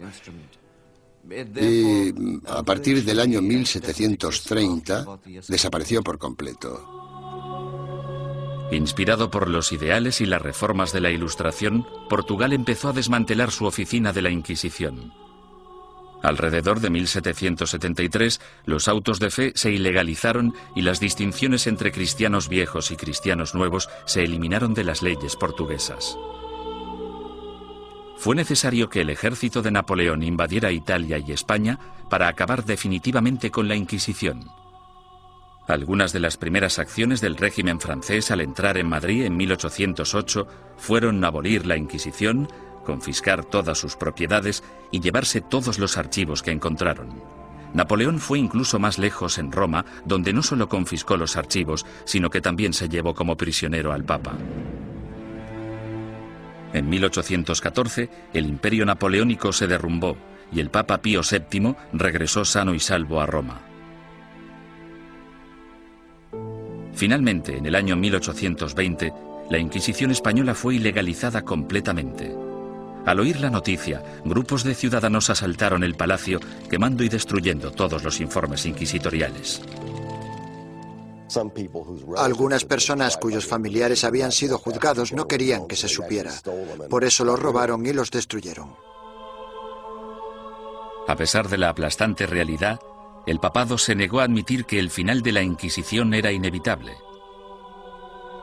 y a partir del año 1730 desapareció por completo. Inspirado por los ideales y las reformas de la Ilustración, Portugal empezó a desmantelar su oficina de la Inquisición. Alrededor de 1773, los autos de fe se ilegalizaron y las distinciones entre cristianos viejos y cristianos nuevos se eliminaron de las leyes portuguesas fue necesario que el ejército de Napoleón invadiera Italia y España para acabar definitivamente con la Inquisición. Algunas de las primeras acciones del régimen francés al entrar en Madrid en 1808 fueron abolir la Inquisición, confiscar todas sus propiedades y llevarse todos los archivos que encontraron. Napoleón fue incluso más lejos en Roma, donde no solo confiscó los archivos, sino que también se llevó como prisionero al Papa. En 1814, el imperio napoleónico se derrumbó y el Papa Pío VII regresó sano y salvo a Roma. Finalmente, en el año 1820, la Inquisición española fue ilegalizada completamente. Al oír la noticia, grupos de ciudadanos asaltaron el palacio, quemando y destruyendo todos los informes inquisitoriales. Algunas personas cuyos familiares habían sido juzgados no querían que se supiera. Por eso los robaron y los destruyeron. A pesar de la aplastante realidad, el papado se negó a admitir que el final de la Inquisición era inevitable.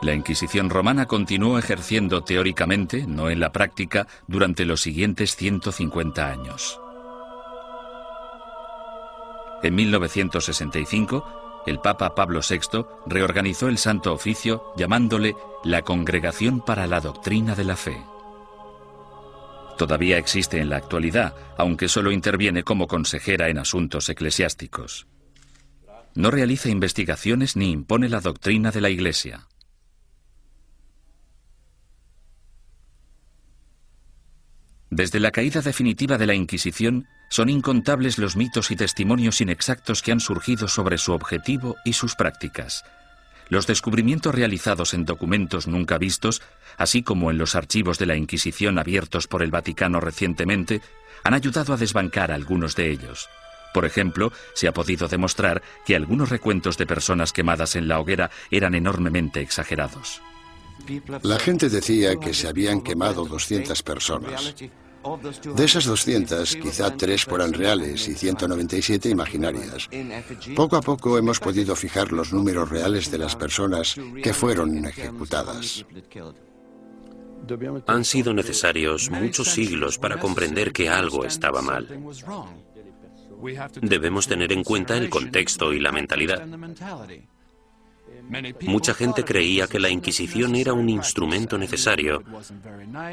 La Inquisición romana continuó ejerciendo teóricamente, no en la práctica, durante los siguientes 150 años. En 1965, el Papa Pablo VI reorganizó el Santo Oficio llamándole la Congregación para la Doctrina de la Fe. Todavía existe en la actualidad, aunque solo interviene como consejera en asuntos eclesiásticos. No realiza investigaciones ni impone la doctrina de la Iglesia. Desde la caída definitiva de la Inquisición, son incontables los mitos y testimonios inexactos que han surgido sobre su objetivo y sus prácticas. Los descubrimientos realizados en documentos nunca vistos, así como en los archivos de la Inquisición abiertos por el Vaticano recientemente, han ayudado a desbancar algunos de ellos. Por ejemplo, se ha podido demostrar que algunos recuentos de personas quemadas en la hoguera eran enormemente exagerados. La gente decía que se habían quemado 200 personas. De esas 200, quizá 3 fueran reales y 197 imaginarias. Poco a poco hemos podido fijar los números reales de las personas que fueron ejecutadas. Han sido necesarios muchos siglos para comprender que algo estaba mal. Debemos tener en cuenta el contexto y la mentalidad. Mucha gente creía que la Inquisición era un instrumento necesario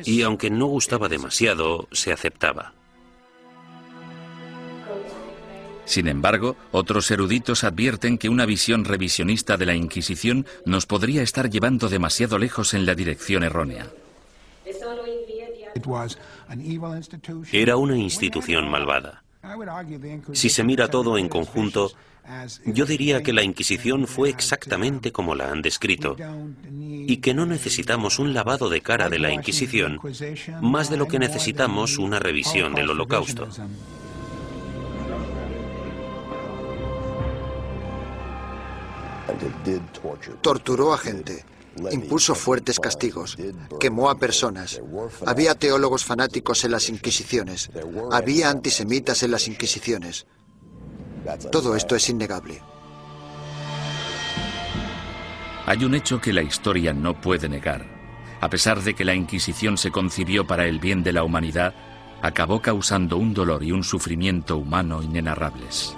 y aunque no gustaba demasiado, se aceptaba. Sin embargo, otros eruditos advierten que una visión revisionista de la Inquisición nos podría estar llevando demasiado lejos en la dirección errónea. Era una institución malvada. Si se mira todo en conjunto, yo diría que la Inquisición fue exactamente como la han descrito y que no necesitamos un lavado de cara de la Inquisición más de lo que necesitamos una revisión del Holocausto. Torturó a gente, impuso fuertes castigos, quemó a personas. Había teólogos fanáticos en las Inquisiciones, había antisemitas en las Inquisiciones. Todo esto es innegable. Hay un hecho que la historia no puede negar. A pesar de que la Inquisición se concibió para el bien de la humanidad, acabó causando un dolor y un sufrimiento humano inenarrables.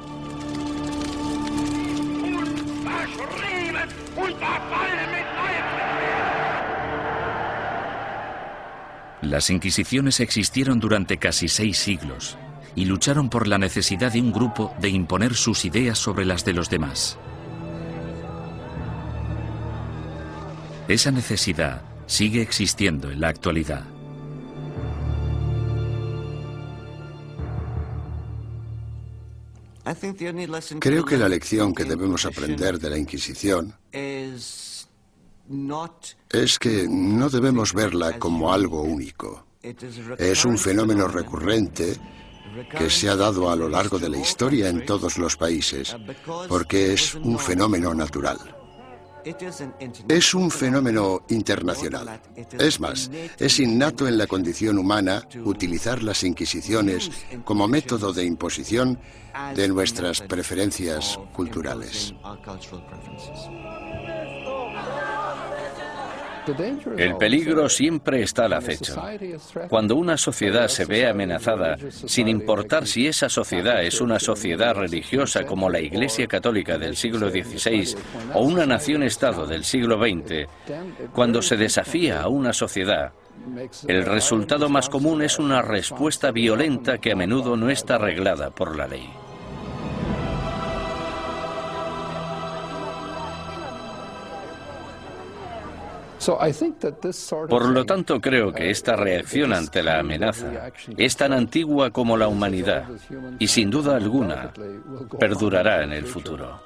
Las Inquisiciones existieron durante casi seis siglos y lucharon por la necesidad de un grupo de imponer sus ideas sobre las de los demás. Esa necesidad sigue existiendo en la actualidad. Creo que la lección que debemos aprender de la Inquisición es que no debemos verla como algo único. Es un fenómeno recurrente que se ha dado a lo largo de la historia en todos los países, porque es un fenómeno natural. Es un fenómeno internacional. Es más, es innato en la condición humana utilizar las inquisiciones como método de imposición de nuestras preferencias culturales. El peligro siempre está al acecho. Cuando una sociedad se ve amenazada, sin importar si esa sociedad es una sociedad religiosa como la Iglesia Católica del siglo XVI o una nación-estado del siglo XX, cuando se desafía a una sociedad, el resultado más común es una respuesta violenta que a menudo no está arreglada por la ley. Por lo tanto, creo que esta reacción ante la amenaza es tan antigua como la humanidad y sin duda alguna perdurará en el futuro.